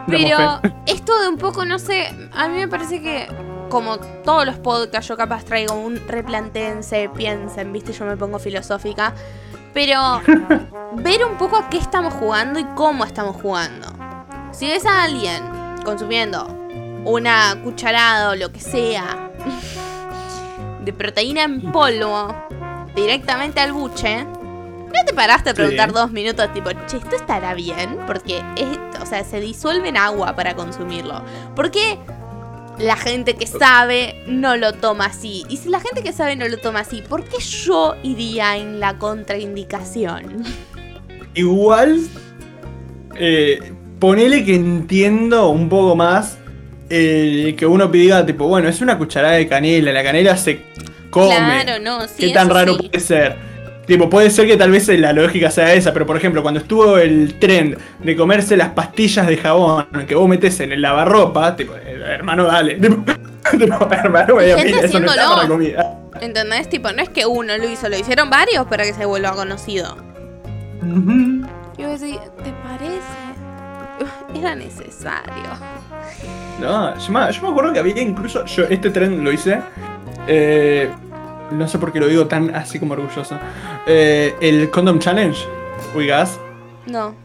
Pero esto de un poco, no sé, a mí me parece que como todos los podcasts yo capaz traigo un replantense, piensen, viste, yo me pongo filosófica. Pero ver un poco a qué estamos jugando y cómo estamos jugando. Si ves a alguien consumiendo una cucharada o lo que sea de proteína en polvo directamente al buche, ¿no te paraste a preguntar Sí. dos minutos tipo, che, esto estará bien? Porque es, o sea, se disuelve en agua para consumirlo. ¿Por qué la gente que sabe no lo toma así? Y si la gente que sabe no lo toma así, ¿por qué yo iría en la contraindicación? Igual, eh, ponele que entiendo un poco más eh, que uno diga, tipo, bueno, es una cucharada de canela, la canela se come. Claro, no, sí. ¿Qué tan raro sí. puede ser? Tipo, puede ser que tal vez la lógica sea esa, pero por ejemplo, cuando estuvo el trend de comerse las pastillas de jabón que vos metes en el lavarropa, tipo, eh, hermano, dale. Tipo, hermano, medio mira, eso no está para comida. ¿Entendés? Tipo, no es que uno lo hizo, lo hicieron varios para que se vuelva conocido. Ujú. Y vos decís, ¿te parece? Era necesario. No, yo me, yo me acuerdo que había incluso. Yo este tren lo hice. eh, no sé por qué lo digo tan así como orgulloso. eh, el Condom Challenge. Uigas. No.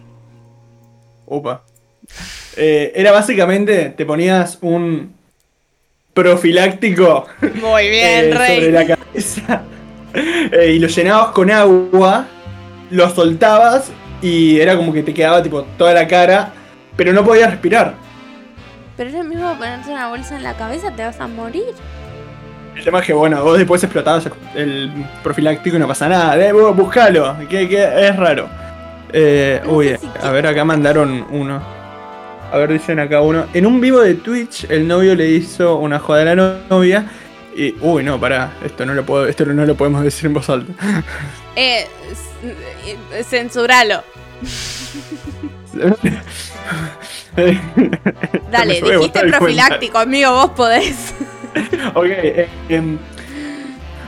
Opa. Eh, era básicamente, te ponías un profiláctico Muy eh, sobre la cabeza y lo llenabas con agua, lo soltabas y era como que te quedaba tipo toda la cara, pero no podías respirar. Pero es lo mismo ponerte una bolsa en la cabeza, te vas a morir. El tema es que, bueno, vos después explotabas el profiláctico y no pasa nada. Eh, vos buscalo, que, que es raro. Eh, uy, a ver, acá mandaron uno. A ver, dicen acá uno. En un vivo de Twitch, el novio le hizo una joda a la no- novia. Y, uy, no, pará, esto no lo puedo, esto no lo podemos decir en voz alta. Eh, eh, censuralo. Dale, dijiste profiláctico, amigo, vos podés. Ok, em,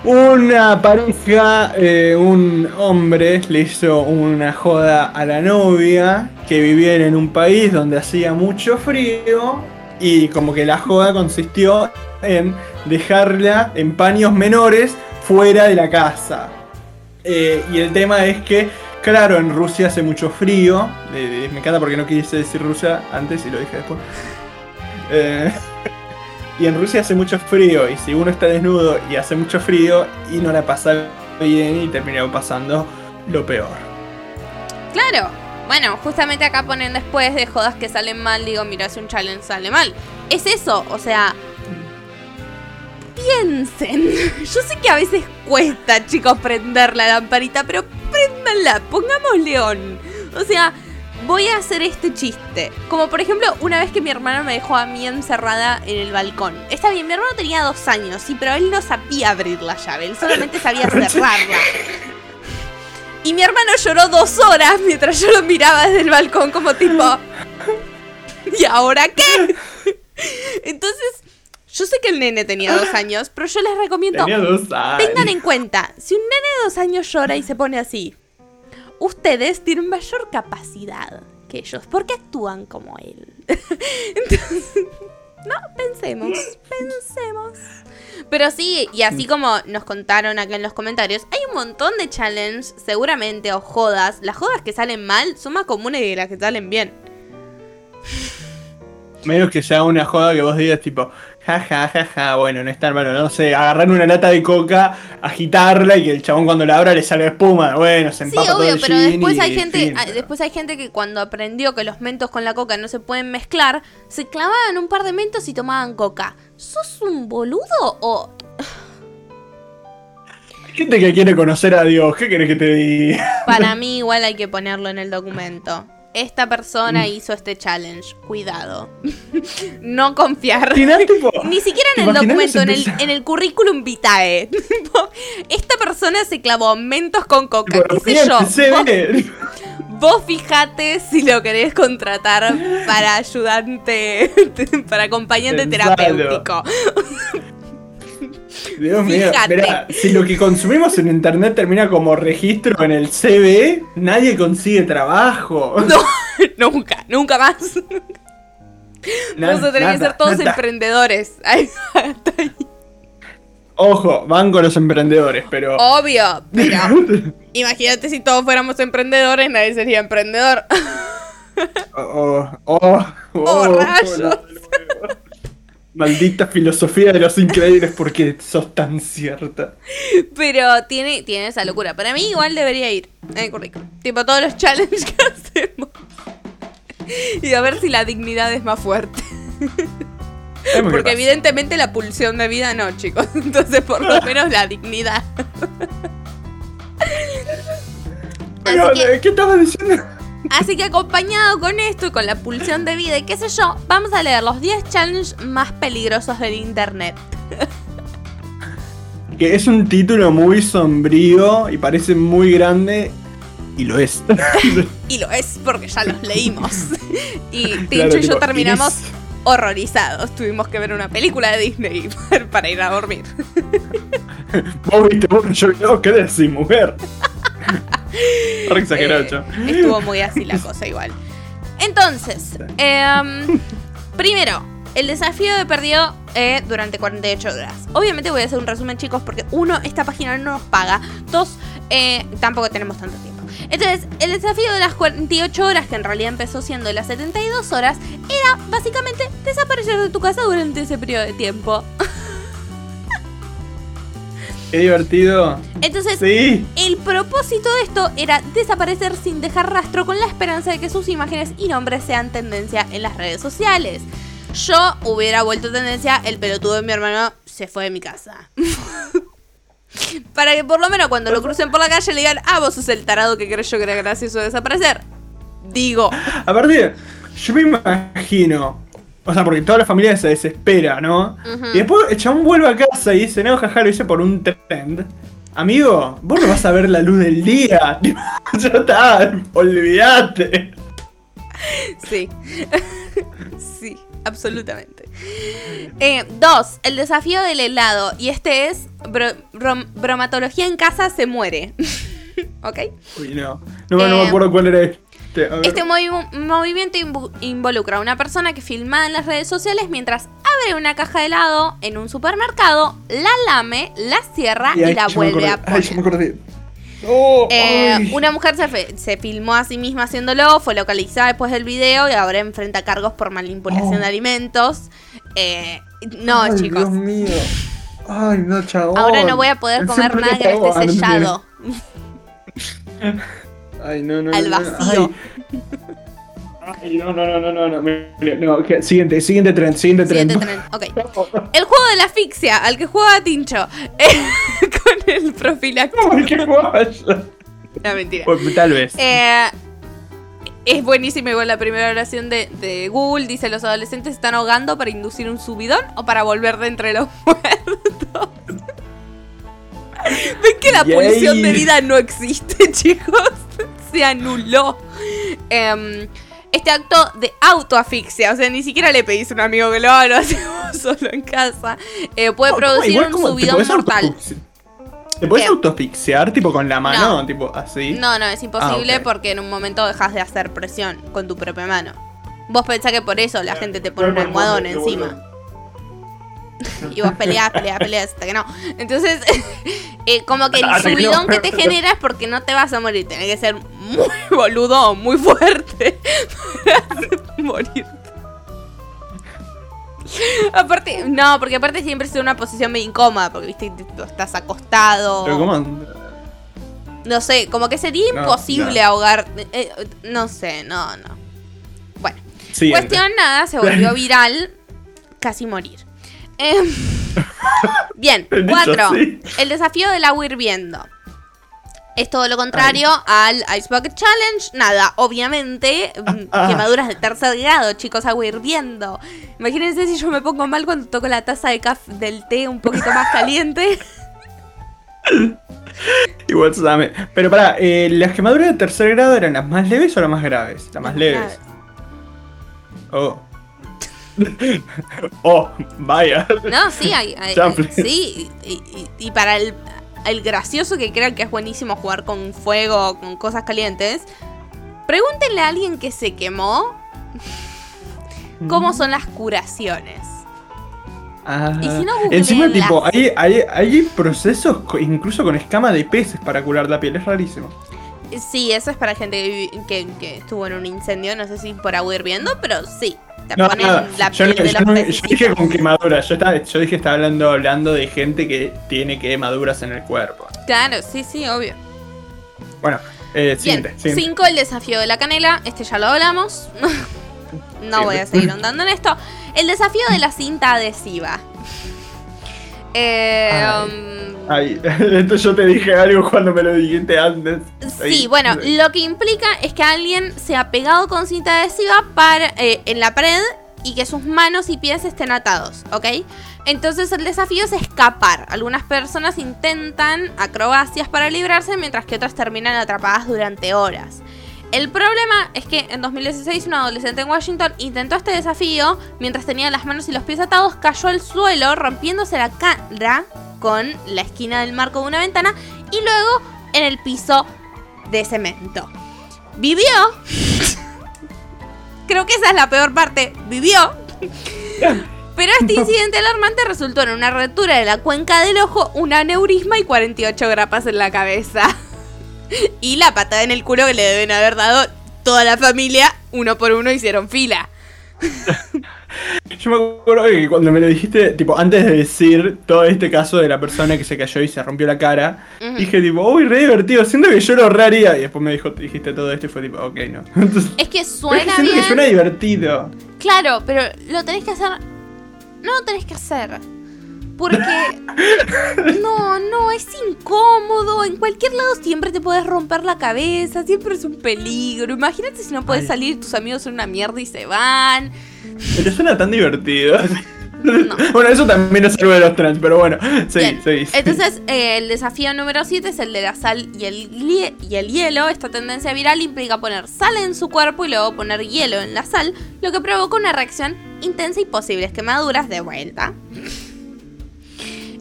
una pareja, eh, un hombre le hizo una joda a la novia que vivía en un país donde hacía mucho frío y como que la joda consistió en dejarla en paños menores fuera de la casa. Eh, y el tema es que, claro, en Rusia hace mucho frío. eh, me encanta porque no quise decir Rusia antes y lo dije después. Y en Rusia hace mucho frío. Y si uno está desnudo y hace mucho frío y no la pasa bien y termina pasando lo peor. Claro. Bueno, justamente acá ponen después de jodas que salen mal, digo, mira, si un challenge sale mal. Es eso, o sea. Piensen. Yo sé que a veces cuesta, chicos, prender la lamparita, pero préndanla, pongamos león. O sea, voy a hacer este chiste. Como por ejemplo, una vez que mi hermano me dejó a mí encerrada en el balcón. Está bien, mi hermano tenía dos años, sí, pero él no sabía abrir la llave, él solamente sabía cerrarla. Y mi hermano lloró dos horas mientras yo lo miraba desde el balcón como tipo... ¿Y ahora qué? Entonces, yo sé que el nene tenía dos años, pero yo les recomiendo... Tenía dos años. Tengan en cuenta, si un nene de dos años llora y se pone así, ustedes tienen mayor capacidad que ellos, porque actúan como él. Entonces, no, pensemos, pensemos. Pero sí, y así como nos contaron acá en los comentarios, hay un montón de challenges, seguramente, o jodas. Las jodas que salen mal son más comunes que las que salen bien. Menos que sea una joda que vos digas tipo, ja ja ja ja, bueno, no está hermano, no sé, agarrar una lata de coca, agitarla y que el chabón cuando la abra le salga espuma, bueno, se Sí, empapa todo obvio, el pero gin después y hay gente, fin, pero- después hay gente que cuando aprendió que los mentos con la coca no se pueden mezclar, se clavaban un par de mentos y tomaban coca. ¿Sos un boludo o gente que quiere conocer a Dios, ¿qué querés que te diga? para mí igual hay que ponerlo en el documento? Esta persona Mm. hizo este challenge, cuidado. no confiar. Tipo, Ni siquiera en ¿te el documento, en el, empezar- en el currículum vitae. Esta persona se clavó mentos con coca. tipo, ¿Qué sé yo? se Vos-. Vos fijate si lo querés contratar para ayudante, para acompañante Pensalo. terapéutico. Dios mío, mirá, si lo que consumimos en internet termina como registro en el CV, nadie consigue trabajo. No, nunca, nunca más. Vamos a tener que ser todos nada. emprendedores. Ay, hasta ahí. Ojo, van con los emprendedores, pero. Obvio, pero imagínate si todos fuéramos emprendedores, nadie sería emprendedor. Oh, oh, oh, Oh, rayos. Maldita filosofía de los increíbles, porque sos tan cierta. Pero tiene, tiene esa locura. Para mí igual debería ir en el currículum. Tipo todos los challenges que hacemos. Y a ver si la dignidad es más fuerte. Porque evidentemente la pulsión de vida no, chicos. Entonces por lo menos la dignidad. Pero, Así que- ¿Qué estabas diciendo? Así que acompañado con esto y con la pulsión de vida y qué sé yo, vamos a leer los 10 challenges más peligrosos del internet. Que es un título muy sombrío y parece muy grande. Y lo es. Y lo es porque ya los leímos. Y Tincho Claro, y yo tipo, terminamos horrorizados. Tuvimos que ver una película de Disney para ir a dormir. Vos viste, vos yo no, ¿qué decís, mujer? Re exagerado, Eh, estuvo muy así la cosa igual. Entonces, em, primero, el desafío de perdido eh, durante 48 horas. Obviamente voy a hacer un resumen, chicos, porque uno, esta página no nos paga. Dos, eh, tampoco tenemos tanto tiempo. Entonces, el desafío de las 48 horas, que en realidad empezó siendo las 72 horas, era básicamente desaparecer de tu casa durante ese periodo de tiempo. Qué divertido. Entonces, Sí. El propósito de esto era desaparecer sin dejar rastro con la esperanza de que sus imágenes y nombres sean tendencia en las redes sociales. Yo hubiera vuelto tendencia, el pelotudo de mi hermano se fue de mi casa. Para que por lo menos cuando lo crucen por la calle le digan, ah, vos sos el tarado que creyó que era gracioso desaparecer. Digo, Aparte, yo me imagino. O sea, porque toda la familia se desespera, ¿no? Y después el chabón vuelve a casa y dice, no, jaja, lo hice por un trend. Amigo, vos no vas a ver la luz del día. ya está, olvídate. Sí. sí, absolutamente. Eh, dos, el desafío del helado. Y este es bro- brom- bromatología en casa se muere. ¿Ok? Uy, no. No, me- no Eh, me acuerdo cuál era este. Este movi- movimiento involucra a una persona que filma en las redes sociales mientras abre una caja de helado en un supermercado, la lame, la cierra y, ay, la vuelve a acordé, Ay, ya me poner. acordé. Oh, Eh, ay. una mujer se, filmó a sí misma haciéndolo, fue localizada después del video y ahora enfrenta cargos por manipulación Oh. de alimentos. Eh, no, Ay, chicos. Dios mío. Ay, no, chabón. Ahora no voy a poder comer nada que no esté sellado. Ay, no, no, Al no. vacío. Ay. No, no, no, no, no, no. Que- siguiente, siguiente tren, siguiente tren. Siguiente tren. Ok. El juego de la asfixia, al que juega Tincho. eh, con el profiláctico. Qué guaya. No, mentira. Pues, Tal vez. Eh, es buenísima igual la primera oración de, de Google. Dice, los adolescentes se están ahogando para inducir un subidón o para volver de entre los muertos. ¿Ven que la Yay. pulsión de vida no existe, chicos? Se anuló. Em, este acto de autoasfixia, o sea, ni siquiera le pedís a un amigo que lo haga, lo hacemos solo en casa, eh, puede producir Igual, un ¿cómo? ¿Te subidón mortal. ¿Te puedes autoasfixiar, tipo con la mano? No. Tipo así. No, no, es imposible Ah, porque en un momento dejas de hacer presión con tu propia mano. Vos pensás que por eso la gente te pone un almohadón encima. Y vos peleás, peleás, peleás hasta que no. Entonces, eh, como que el subidón que te genera es porque no te vas a morir. Tenés que ser muy boludo, o muy fuerte para morir. Aparte, no, porque aparte siempre es una posición medio incómoda, porque viste, estás acostado. Pero ¿cómo? No sé, como que sería No, imposible no. ahogar. eh, eh, no sé, no, no. Bueno, Siguiente. cuestión nada, se volvió viral. Casi morir. Em, bien, cuatro. El desafío del agua hirviendo. Es todo lo contrario al Ice Bucket Challenge. Nada, obviamente, mm, Ah. quemaduras de tercer grado, chicos, agua hirviendo. Imagínense si yo me pongo mal cuando toco la taza de café del té un poquito más caliente. Igual sabe. Pero pará, eh, ¿las quemaduras de tercer grado eran las más leves o las más graves? Las más leves. Oh. Oh, vaya. No, sí, hay, hay- Champlin. sí, y, y- y para el, el gracioso que crean que es buenísimo jugar con fuego, con cosas calientes, pregúntenle a alguien que se quemó cómo son las curaciones. Ah, Y si no, encima, tipo, hay, hay, hay procesos co- incluso con escama de peces para curar la piel, es rarísimo. Sí, eso es para gente que, estuvo en un incendio, no sé si por agua hirviendo, pero sí. Te No, ponen nada, la yo, piel no- de yo los dije con quemaduras, yo, estaba, yo dije estaba hablando, hablando de gente que tiene quemaduras en el cuerpo. Claro, sí, sí, obvio. Bueno, eh, siguiente, siguiente. 5, el desafío de la canela. Este ya lo hablamos. no Sí. voy a seguir ahondando en esto. El desafío de la cinta adhesiva. Eh, Ay. um, Ay, esto yo te dije algo cuando me lo dijiste antes. Sí, bueno, lo que implica es que alguien se ha pegado con cinta adhesiva para, eh, en la pared y que sus manos y pies estén atados, ¿ok? Entonces el desafío es escapar. Algunas personas intentan acrobacias para librarse, mientras que otras terminan atrapadas durante horas. El problema es que en 2016 un adolescente en Washington intentó este desafío mientras tenía las manos y los pies atados, cayó al suelo rompiéndose la cara con la esquina del marco de una ventana y luego en el piso de cemento. Vivió. Creo que esa es la peor parte. Vivió. Pero este incidente alarmante resultó en una rotura de la cuenca del ojo, un aneurisma y 48 grapas en la cabeza. Y la patada en el culo que le deben haber dado toda la familia, uno por uno hicieron fila. Yo me acuerdo que cuando me lo dijiste, tipo, antes de decir todo este caso de la persona que se cayó y se rompió la cara, dije tipo, uy, re divertido, siento que yo lo re haría. Y después me dijo, dijiste todo esto y fue tipo, ok, no. Entonces, Es que pero es que suena siento bien. que suena divertido. Claro, pero lo tenés que hacer. No lo tenés que hacer. Porque. No, no, es incómodo. En cualquier lado siempre te puedes romper la cabeza. Siempre es un peligro. Imagínate si no puedes Ay. salir, tus amigos son una mierda y se van. Pero suena tan divertido. No. bueno, eso también es algo de los trans, pero bueno, seguí, seguí. Entonces, eh, el desafío número 7 es el de la sal y el, y el hielo. Esta tendencia viral implica poner sal en su cuerpo y luego poner hielo en la sal, lo que provoca una reacción intensa y posibles quemaduras de vuelta.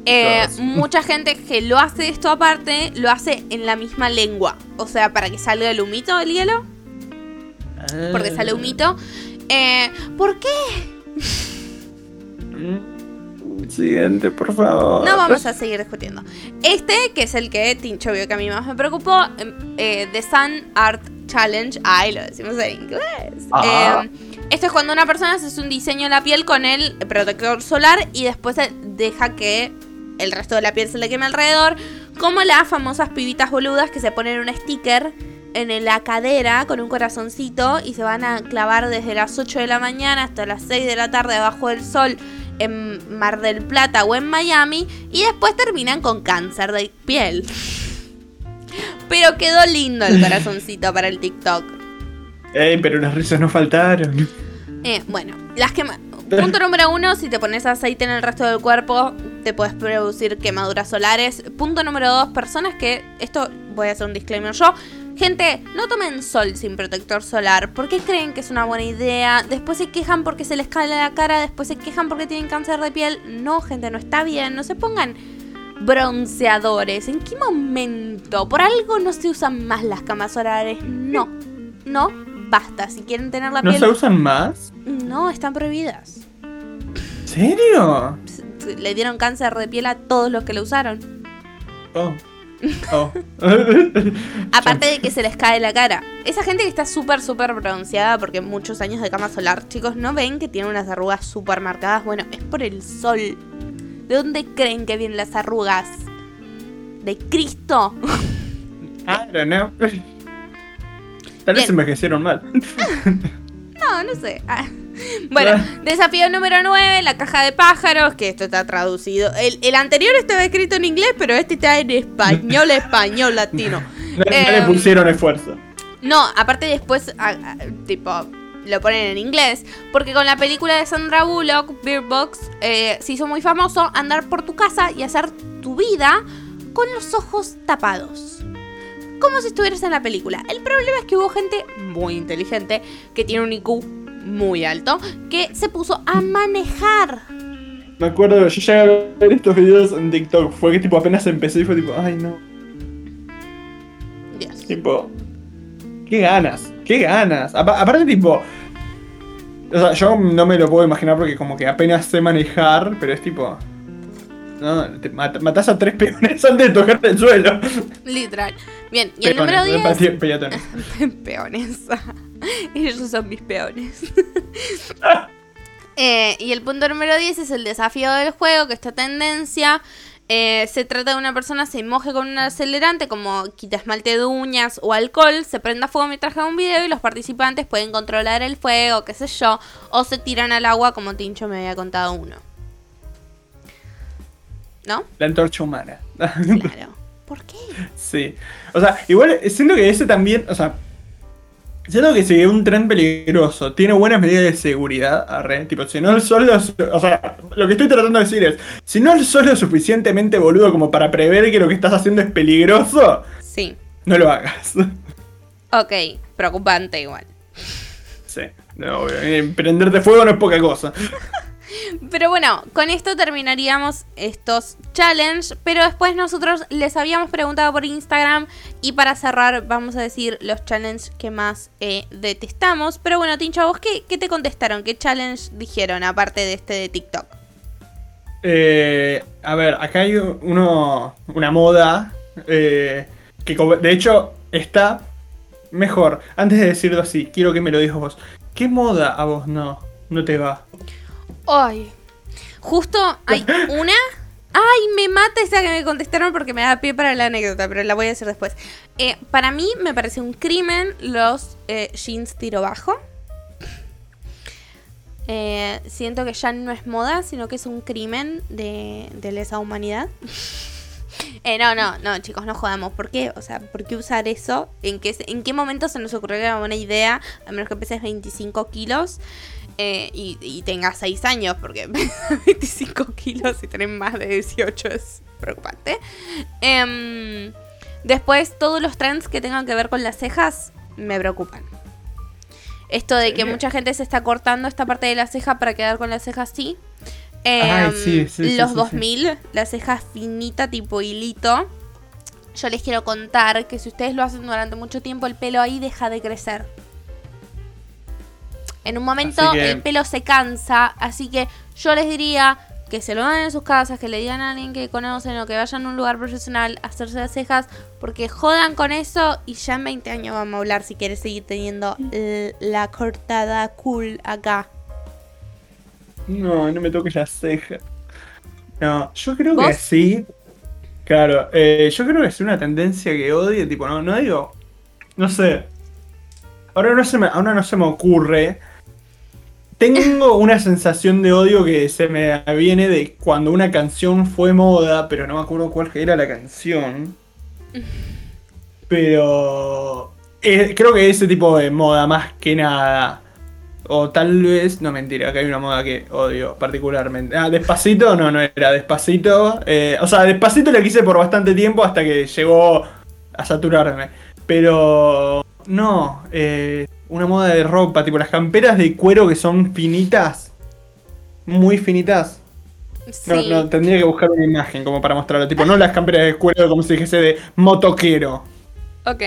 Eh, mucha gente que lo hace esto aparte, lo hace en la misma lengua. O sea, para que salga el humito del hielo, porque sale humito. Eh, ¿Por qué? Siguiente, por favor. No vamos a seguir discutiendo. Este, que es el que Tincho vio que a mí más me preocupó, em, eh, The Sun Art Challenge. Ay, lo decimos en inglés. Ah. Eh, esto es cuando una persona hace un diseño en la piel con el protector solar y después deja que el resto de la piel se le queme alrededor. Como las famosas pibitas boludas que se ponen un sticker en la cadera con un corazoncito y se van a clavar desde las 8 de la mañana hasta las 6 de la tarde bajo el sol en Mar del Plata o en Miami y después terminan con cáncer de piel. Pero quedó lindo el corazoncito para el TikTok. Ey, pero las risas no faltaron. Eh, bueno, las quema... Punto número uno, si te pones aceite en el resto del cuerpo, te puedes producir quemaduras solares. Punto número dos, personas que... Esto voy a hacer un disclaimer yo. Gente, no tomen sol sin protector solar. ¿Por qué creen que es una buena idea? Después se quejan porque se les cae la cara, después se quejan porque tienen cáncer de piel. No, gente, no está bien. No se pongan bronceadores. ¿En qué momento? Por algo no se usan más las camas solares. No, no, basta. Si quieren tener la ¿No piel... se usan más? No, están prohibidas. ¿En serio? Le dieron cáncer de piel a todos los que lo usaron. Oh. Oh. Aparte de que se les cae la cara. Esa gente que está súper, súper bronceada porque muchos años de cama solar, chicos, ¿no ven que tiene unas arrugas súper marcadas? Bueno, es por el sol. ¿De dónde creen que vienen las arrugas? ¿De Cristo? I don't know. Tal vez Bien. envejecieron mal. No, no sé. Ah. Bueno, desafío número 9, la caja de pájaros, que esto está traducido. El, el anterior estaba escrito en inglés, pero este está en español, español, latino. No, no le Em, pusieron esfuerzo. No, aparte después, ah, ah, tipo, lo ponen en inglés. Porque con la película de Sandra Bullock, Beer Box, eh, se hizo muy famoso andar por tu casa y hacer tu vida con los ojos tapados. Como si estuvieras en la película. El problema es que hubo gente muy inteligente, que tiene un IQ muy alto, que se puso a manejar. Me acuerdo, yo llegué a ver estos videos en TikTok. Fue que tipo apenas empecé y fue tipo, ay no. Dios. Tipo, qué ganas, qué ganas. Apa- aparte, tipo, O sea, yo no me lo puedo imaginar porque como que apenas sé manejar, pero es tipo... No, te mat- matás a tres peones antes de tocarte el suelo. Literal. Bien, y el Peones, número 10. pe- peatones. peones. Ellos son mis peones. Eh, y el punto número 10 es el desafío del juego, que esta tendencia eh, se trata de una persona se moje con un acelerante como quita esmalte de uñas o alcohol, se prenda fuego mientras juega un video y los participantes pueden controlar el fuego, qué sé yo, o se tiran al agua como Tincho me había contado uno. ¿No? La antorcha humana. Claro. ¿Por qué? Sí. O sea, igual siento que ese también, o sea, siento que si un tren peligroso tiene buenas medidas de seguridad, arre, tipo, si no sos lo, su- o sea, lo que estoy tratando de decir es, si no lo suficientemente boludo como para prever que lo que estás haciendo es peligroso, Sí. no lo hagas. Ok, preocupante igual. Sí, no, obvio, eh, prenderte fuego no es poca cosa. Pero bueno, con esto terminaríamos estos challenge. Pero después nosotros les habíamos preguntado por Instagram. Y para cerrar, vamos a decir los challenges que más eh, detestamos. Pero bueno, Tincho, ¿a vos qué, te contestaron? ¿Qué challenge dijeron aparte de este de TikTok? Eh, a ver, acá hay uno, una moda eh, que de hecho está mejor. Antes de decirlo así, quiero que me lo digas vos. ¿Qué moda a vos no te va? Ay, justo hay una. Ay, me mata esa que me contestaron porque me da pie para la anécdota, pero la voy a decir después. Eh, para mí me parece un crimen los eh, jeans tiro bajo. Eh, siento que ya no es moda, sino que es un crimen de, de lesa humanidad. Eh, no, no, no, chicos, no jodamos. ¿Por qué? O sea, ¿por qué usar eso? ¿En qué, ¿En qué momento se nos ocurrió que era una buena idea? A menos que peses 25 kilos eh, y, y tengas 6 años, porque 25 kilos y tenés más de 18 es preocupante. Em, después, todos los trends que tengan que ver con las cejas me preocupan. Esto de que mucha gente se está cortando esta parte de la ceja para quedar con la ceja así. Em, Ay, sí, sí, sí, los sí. 2000, la ceja finita tipo hilito. Yo les quiero contar que si ustedes lo hacen durante mucho tiempo, el pelo ahí deja de crecer. En un momento que- el pelo se cansa, así que yo les diría que se lo hagan en sus casas, que le digan a alguien que conocen o que vayan a un lugar profesional a hacerse las cejas, porque jodan con eso y ya en 20 años vamos a hablar si quieres seguir teniendo la cortada cool acá. No, no me toques la ceja. No, yo creo que sí. Claro, eh, yo creo que es una tendencia que odie, tipo, no, no digo. No sé. Ahora no se me, ahora no se me ocurre. Tengo una sensación de odio que se me viene de cuando una canción fue moda, pero no me acuerdo cuál era la canción. Pero eh, creo que ese tipo de moda más que nada. O tal vez, no mentira, que hay una moda que odio particularmente. Ah, despacito, no, no era despacito. eh, o sea, despacito la quise por bastante tiempo hasta que llegó a saturarme. Pero no, eh, una moda de ropa, tipo las camperas de cuero que son finitas. Muy finitas. Sí. No, no, tendría que buscar una imagen como para mostrarlo. Tipo, no las camperas de cuero como si dijese de motoquero. Ok.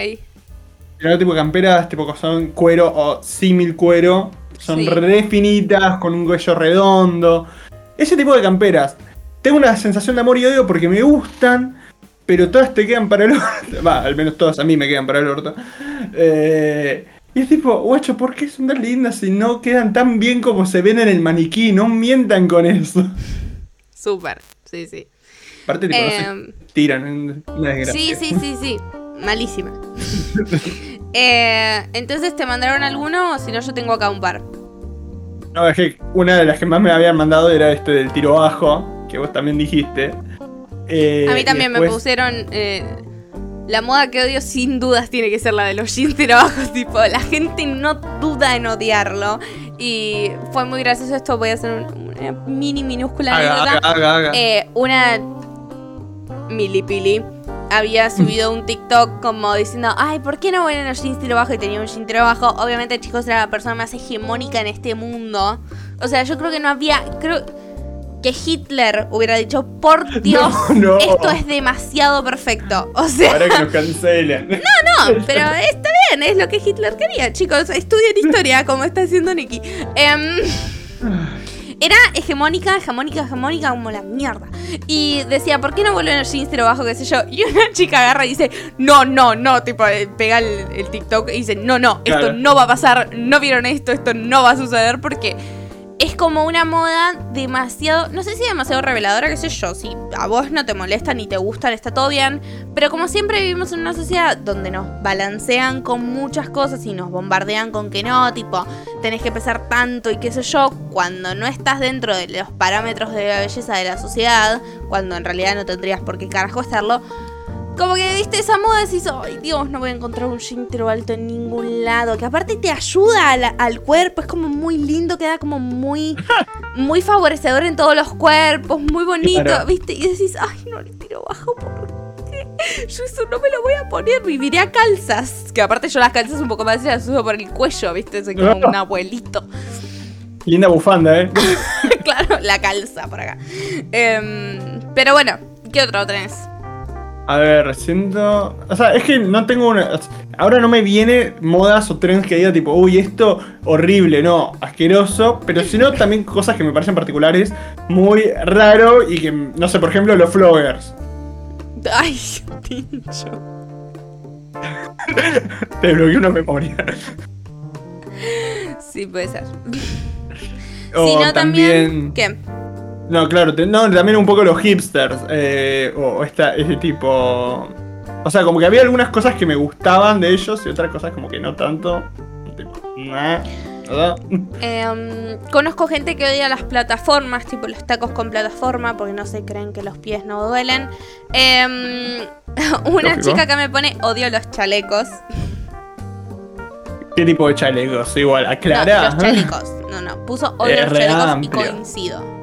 Sino tipo camperas tipo que son cuero o símil cuero. Son Sí. re finitas, con un cuello redondo. Ese tipo de camperas. Tengo una sensación de amor y odio porque me gustan, pero todas te quedan para el orto. Va, al menos todas a mí me quedan para el orto. Eh, y es tipo, guacho, ¿por qué son tan lindas si no quedan tan bien como se ven en el maniquí? No mientan con eso. Súper. Sí, sí. Aparte, tipo, no se Em, tiran. Una desgracia. Sí, sí, sí, sí. Malísima. Eh, entonces, ¿te mandaron alguno o si no, yo tengo acá un par? No, es que una de las que más me habían mandado era este del tiro bajo, que vos también dijiste. Eh, A mí también me pusieron. eh, la moda que odio sin dudas tiene que ser la de los jeans trabajos. Tipo, la gente no duda en odiarlo. Y fue muy gracioso esto. Voy a hacer un- una mini minúscula Haga, anécdota. haga, haga, haga. Eh, una milipili había subido un TikTok como diciendo, ay, ¿por qué no ven los jeans tiro bajo? Y tenía un jean tiro bajo. Obviamente, chicos, era la persona más hegemónica en este mundo. O sea, yo creo que no había. Creo que Hitler hubiera dicho, por Dios, no. esto es demasiado perfecto. O sea, Para que nos cancelen. no, No, pero está bien, es lo que Hitler quería, chicos. Estudien historia, como está haciendo Nicky. Em, era hegemónica, hegemónica, hegemónica como la mierda. Y decía, ¿por qué no vuelven el jeans tiro bajo, qué sé yo? Y una chica agarra y dice, no, no, no, tipo, eh, pega el, el TikTok y dice, no, no, esto Claro. no va a pasar, no vieron esto, esto no va a suceder porque es como una moda demasiado, no sé si demasiado reveladora, qué sé yo, si a vos no te molesta ni te gustan, está todo bien, pero como siempre vivimos en una sociedad donde nos balancean con muchas cosas y nos bombardean con que no, tipo, tenés que pesar tanto y qué sé yo, cuando no estás dentro de los parámetros de la belleza de la sociedad, cuando en realidad no tendrías por qué carajo estarlo, como que viste esa moda y decís, ay Dios, no voy a encontrar un jean tiro alto en ningún lado. Que aparte te ayuda al cuerpo, es como muy lindo, queda como muy, muy favorecedor en todos los cuerpos, muy bonito, Claro. viste. Y decís, ay, no le tiro bajo, ¿por qué? Yo eso no me lo voy a poner, viviré a calzas. Que aparte yo las calzas un poco más las uso por el cuello, viste, soy como un abuelito. Linda bufanda, ¿eh? claro, la calza por acá. Em, pero bueno, ¿qué otro tenés? A ver, siento. O sea, es que no tengo una. Ahora no me viene modas o trends que diga tipo, uy, esto horrible, no, asqueroso. Pero sino también cosas que me parecen particulares, muy raro y que, no sé, por ejemplo, los floggers. Ay, pincho. Te bloqueé una memoria. Sí, puede ser. O si no, también. ¿Qué? No, claro, te- no, también un poco los hipsters. eh, o esta, ese tipo. O sea, como que había algunas cosas que me gustaban de ellos y otras cosas como que no tanto. Tipo, nah, ¿verdad? Em, conozco gente que odia las plataformas, tipo los tacos con plataforma, porque no se creen que los pies no duelen. Em, una Lógico. chica que me pone odio los chalecos. ¿Qué tipo de chalecos? Igual, aclara. No, los chalecos. No, no. Puso odio Es los chalecos amplio. y coincido.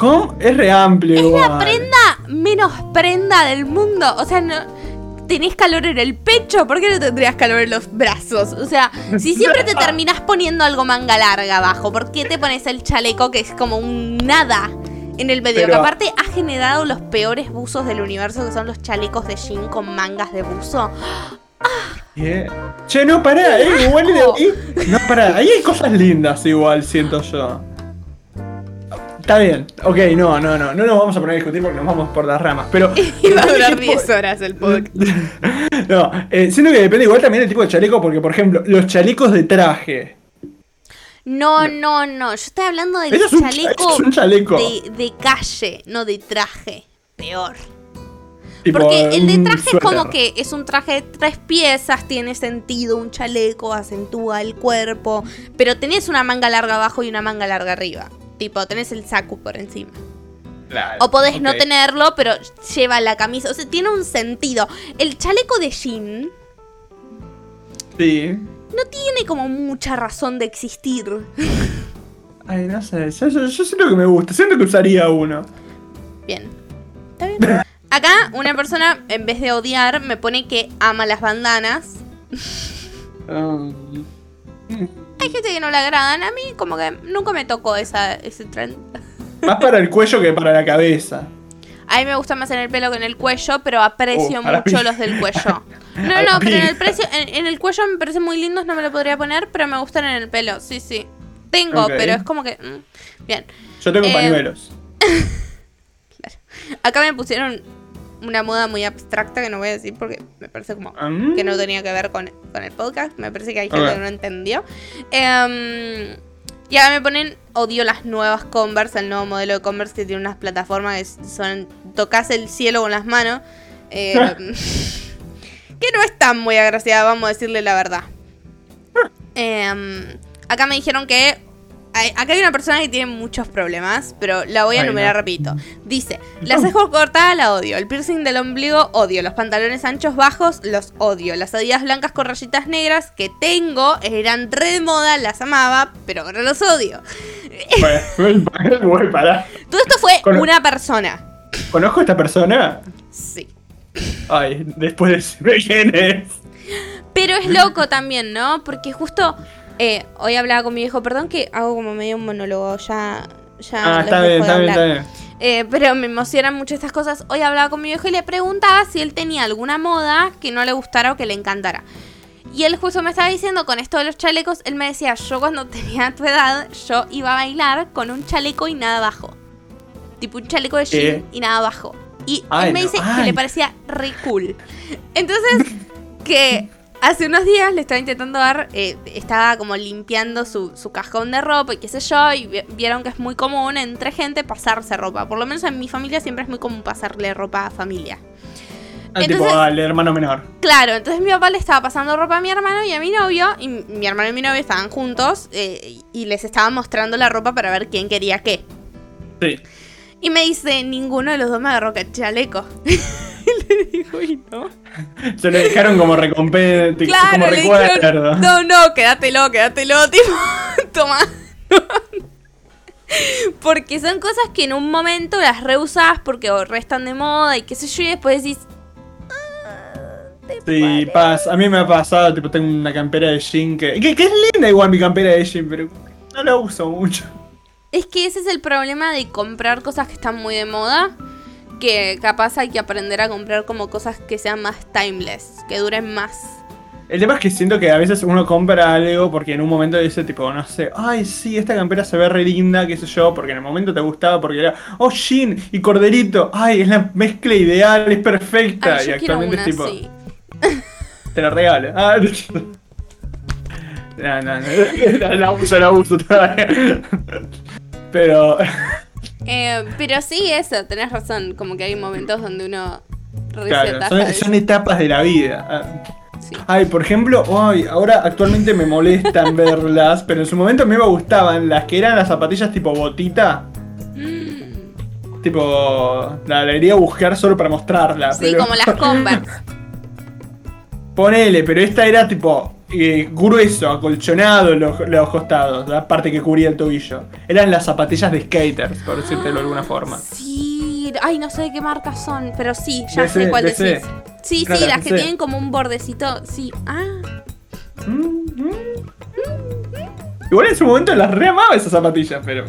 ¿Cómo? Es re amplio. Es la prenda menos prenda del mundo. O sea, no. Tenés calor en el pecho, ¿por qué no tendrías calor en los brazos? O sea, si siempre te terminás poniendo algo manga larga abajo, ¿por qué te pones el chaleco que es como un nada en el medio? Pero- Que aparte ha generado los peores buzos del universo, que son los chalecos de jean con mangas de buzo. ¿Qué? Che, no, pará, eh, igual de ahí. No, pará, ahí hay cosas lindas igual, siento yo. Está bien, ok, no, no, no, no nos vamos a poner a discutir porque nos vamos por las ramas, pero... Iba a durar Tipo- 10 horas el podcast. No, eh, siento que depende igual también del tipo de chaleco, porque por ejemplo, los chalecos de traje. No, no, no. Yo estoy hablando del es chaleco, un. De, de calle, no de traje. Peor. Tipo, Porque el de traje es como que es un traje de tres piezas, tiene sentido, un chaleco, acentúa el cuerpo, pero tenés una manga larga abajo y una manga larga arriba. Tipo, tenés el saco por encima. Claro, O podés no tenerlo, pero lleva la camisa. O sea, tiene un sentido. El chaleco de jean Sí. no tiene como mucha razón de existir. Ay, no sé, yo, yo- yo siento que me gusta, siento que usaría uno. Bien. Está bien. Acá una persona, en vez de odiar, me pone que ama las bandanas. Um, Hay gente que no le agradan. A mí como que nunca me tocó esa, ese trend. más para el cuello que para la cabeza. A mí me gusta más en el pelo que en el cuello, pero aprecio Oh, mucho los del cuello. No, no, pero en el, precio, en, en el cuello me parecen muy lindos, no me lo podría poner, pero me gustan en el pelo, sí, sí. Tengo, pero es como que... mm, bien. Yo tengo Eh, pañuelos. Acá me pusieron una moda muy abstracta que no voy a decir porque me parece como Mm. que no tenía que ver con, con el podcast. Me parece que hay gente que no entendió. Em, y ahora me ponen, odio las nuevas Converse, el nuevo modelo de Converse que tiene unas plataformas que son, tocas el cielo con las manos. Em, que no están muy agraciadas, vamos a decirle la verdad. Em, acá me dijeron que... hay- acá hay una persona que tiene muchos problemas, pero la voy a enumerar no. rapidito. Dice, la ceja cortada la odio, el piercing del ombligo odio, los pantalones anchos bajos los odio, las adidas blancas con rayitas negras que tengo eran re de moda, las amaba, pero ahora los odio. Bueno. Todo esto fue una persona. ¿Conozco a esta persona? Sí. Ay, después decime quién es. Pero es loco también, ¿no? Porque justo eh, hoy hablaba con mi viejo, perdón que hago como medio un monólogo, ya, ya Ah, está bien, está bien, está bien. Eh, pero me emocionan mucho estas cosas. Hoy hablaba con mi viejo y le preguntaba si él tenía alguna moda que no le gustara o que le encantara. Y él justo me estaba diciendo con esto de los chalecos, él me decía, yo cuando tenía tu edad, yo iba a bailar con un chaleco y nada abajo. Tipo un chaleco de jean ¿Qué? y nada abajo. Y Ay, él me no, dice que le parecía re cool. Entonces, que hace unos días le estaba intentando dar, eh, estaba como limpiando su, su cajón de ropa y qué sé yo, y vi- vieron que es muy común entre gente pasarse ropa. Por lo menos en mi familia siempre es muy común pasarle ropa a familia. Ah, tipo al hermano menor. Claro, entonces mi papá le estaba pasando ropa a mi hermano y a mi novio, y mi hermano y mi novio estaban juntos eh, y les estaba mostrando la ropa para ver quién quería qué. Sí. Y me dice, ninguno de los dos me agarró chaleco. y le digo, y no. Se lo dejaron como recompensa, como Claro, recuerdo. dijeron, no, no, quédatelo, quédatelo, tipo, toma. porque son cosas que en un momento las reusas porque o restan de moda y qué sé yo, y después decís... "Ah, ¿te Sí, parece?". pasa. A mí me ha pasado, tipo, tengo una campera de jean que, que, que es linda igual mi campera de jean, pero no la uso mucho. Es que ese es el problema de comprar cosas que están muy de moda. Que capaz hay que aprender a comprar como cosas que sean más timeless, que duren más. El tema es que siento que a veces uno compra algo porque en un momento dice, tipo, no sé, ay, sí, esta campera se ve re linda, qué sé yo, porque en el momento te gustaba, porque era, oh, jean y corderito, ay, es la mezcla ideal, es perfecta. Ay, y actualmente una es tipo, así. te la regalo. Ah, no, no, no, la, la uso, la uso todavía. Pero, Eh, pero sí, eso, tenés razón. Como que hay momentos donde uno claro, son, son etapas de la vida. Sí. Ay, por ejemplo, ay, ahora actualmente me molestan verlas, pero en su momento me gustaban las que eran las zapatillas tipo botita. Mm, Tipo, la, la iría a buscar solo para mostrarla. Sí, pero- como las Converse. Ponele, pero esta era tipo eh, grueso, acolchonado los, los costados, la parte que cubría el tobillo. Eran las zapatillas de skaters, por decírtelo de alguna forma. Sí, ay, no sé de qué marcas son, pero sí, ya DC, sé cuál DC. decís. Sí, Claro, sí, las que tienen como un bordecito. Sí, ah. Mm, mm. Igual en su momento las re amaba esas zapatillas, pero.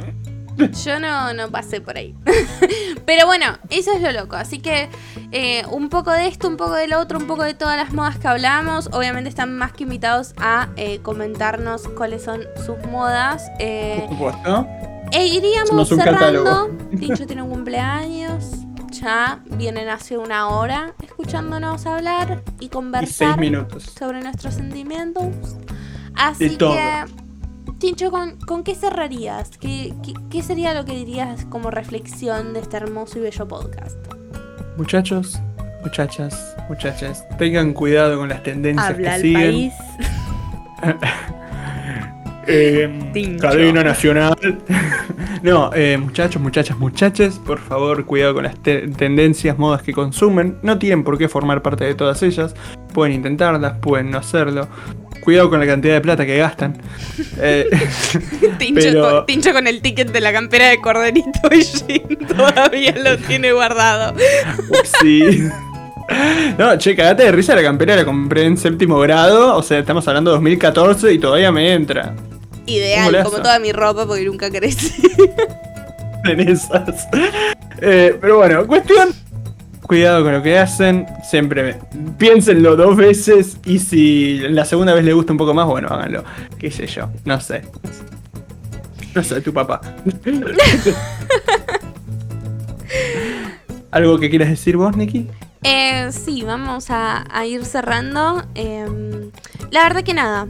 Yo no, no pasé por ahí. Pero bueno, eso es lo loco. Así que eh, un poco de esto, un poco del otro, un poco de todas las modas que hablamos. Obviamente están más que invitados a eh, comentarnos cuáles son sus modas. Eh, Por supuesto. e iríamos cerrando. Tincho tiene un cumpleaños. Ya vienen hace una hora escuchándonos hablar y Y conversar seis minutos. sobre nuestros sentimientos. Así que, Tincho, ¿con, con qué cerrarías? ¿Qué, qué, qué sería lo que dirías como reflexión de este hermoso y bello podcast? Muchachos, muchachas, muchachas, tengan cuidado con las tendencias Habla que el siguen. país. Eh, cadena nacional. no, eh, muchachos, muchachas, muchaches, por favor, cuidado con las te- tendencias, modas que consumen. No tienen por qué formar parte de todas ellas. Pueden intentarlas, pueden no hacerlo. Cuidado con la cantidad de plata que gastan. Eh, Tincho, Pero- con, Tincho con el ticket de la campera de Corderito y Jin todavía lo tiene guardado. sí. No, che, cagate de risa la campera, la compré en séptimo grado. O sea, estamos hablando de 2014 y todavía me entra. Ideal, como toda mi ropa porque nunca crece. en esas. Eh, pero bueno, cuestión. Cuidado con lo que hacen. Siempre piénsenlo dos veces. Y si la segunda vez les gusta un poco más, bueno, háganlo. Qué sé yo. No sé. No sé, tu papá. ¿Algo que quieras decir vos, Nikki? Eh, sí, vamos a, ir cerrando. Eh, la verdad que nada,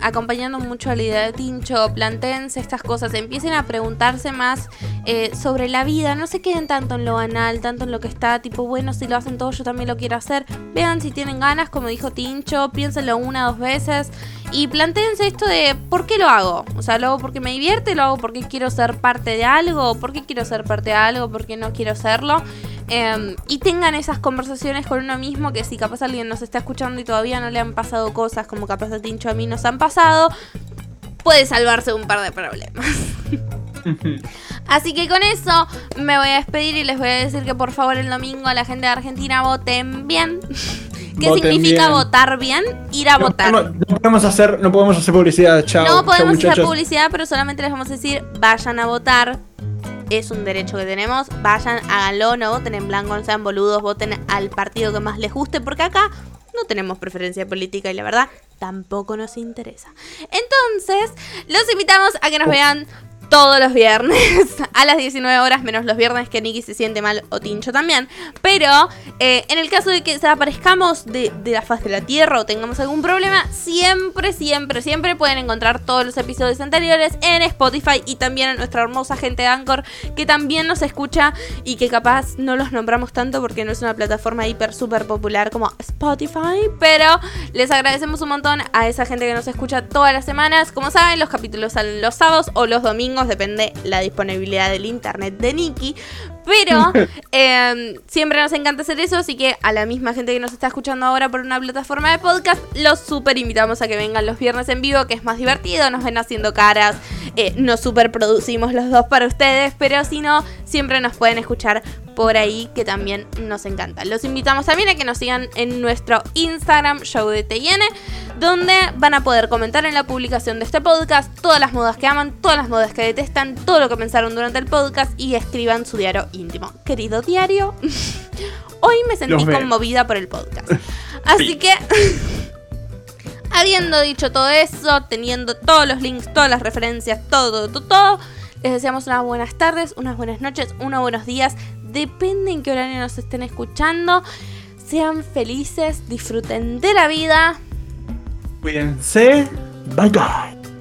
acompañando mucho a la idea de Tincho, plantéense estas cosas, empiecen a preguntarse más eh, sobre la vida, no se queden tanto en lo banal, tanto en lo que está, tipo, bueno, si lo hacen todos, yo también lo quiero hacer. Vean si tienen ganas, como dijo Tincho, piénsenlo una, dos veces y plantéense esto de ¿por qué lo hago? O sea, lo hago porque me divierte, lo hago porque quiero ser parte de algo, ¿por qué quiero ser parte de algo? ¿Por qué no quiero serlo? Eh, y tengan esas conversaciones con uno mismo que si capaz alguien nos está escuchando y todavía no le han pasado cosas como capaz a Tincho a mí nos han pasado, puede salvarse un par de problemas. Así que con eso me voy a despedir y les voy a decir que por favor el domingo a la gente de Argentina voten bien. ¿Qué Voten significa bien. votar bien? Ir a No votar. no podemos hacer, no podemos hacer publicidad, chao. No podemos hacer publicidad, pero solamente les vamos a decir vayan a votar. Es un derecho que tenemos. Vayan, háganlo, no voten en blanco, no sean boludos, voten al partido que más les guste, porque acá no tenemos preferencia política y la verdad tampoco nos interesa. Entonces, los invitamos a que nos vean todos los viernes a las 19 horas, menos los viernes que Nicky se siente mal o Tincho también. Pero eh, en el caso de que desaparezcamos de, de, la faz de la Tierra o tengamos algún problema, siempre, siempre, siempre pueden encontrar todos los episodios anteriores en Spotify y también en nuestra hermosa gente de Anchor que también nos escucha y que capaz no los nombramos tanto porque no es una plataforma hiper súper popular como Spotify. Pero les agradecemos un montón a esa gente que nos escucha todas las semanas. Como saben, los capítulos salen los sábados o los domingos depende la disponibilidad del internet de Nikki. Pero eh, siempre nos encanta hacer eso, así que a la misma gente que nos está escuchando ahora por una plataforma de podcast, los super invitamos a que vengan los viernes en vivo, que es más divertido, nos ven haciendo caras, eh, nos super producimos los dos para ustedes, pero si no, siempre nos pueden escuchar por ahí, que también nos encanta. Los invitamos también a que nos sigan en nuestro Instagram, show de TN, donde van a poder comentar en la publicación de este podcast todas las modas que aman, todas las modas que detestan, todo lo que pensaron durante el podcast y escriban su diario íntimo. Querido diario, hoy me sentí conmovida por el podcast. Así que, habiendo dicho todo eso, teniendo todos los links, todas las referencias, todo, todo, todo, les deseamos unas buenas tardes, unas buenas noches, unos buenos días. Depende en qué horario nos estén escuchando. Sean felices, disfruten de la vida. Cuídense. Bye bye.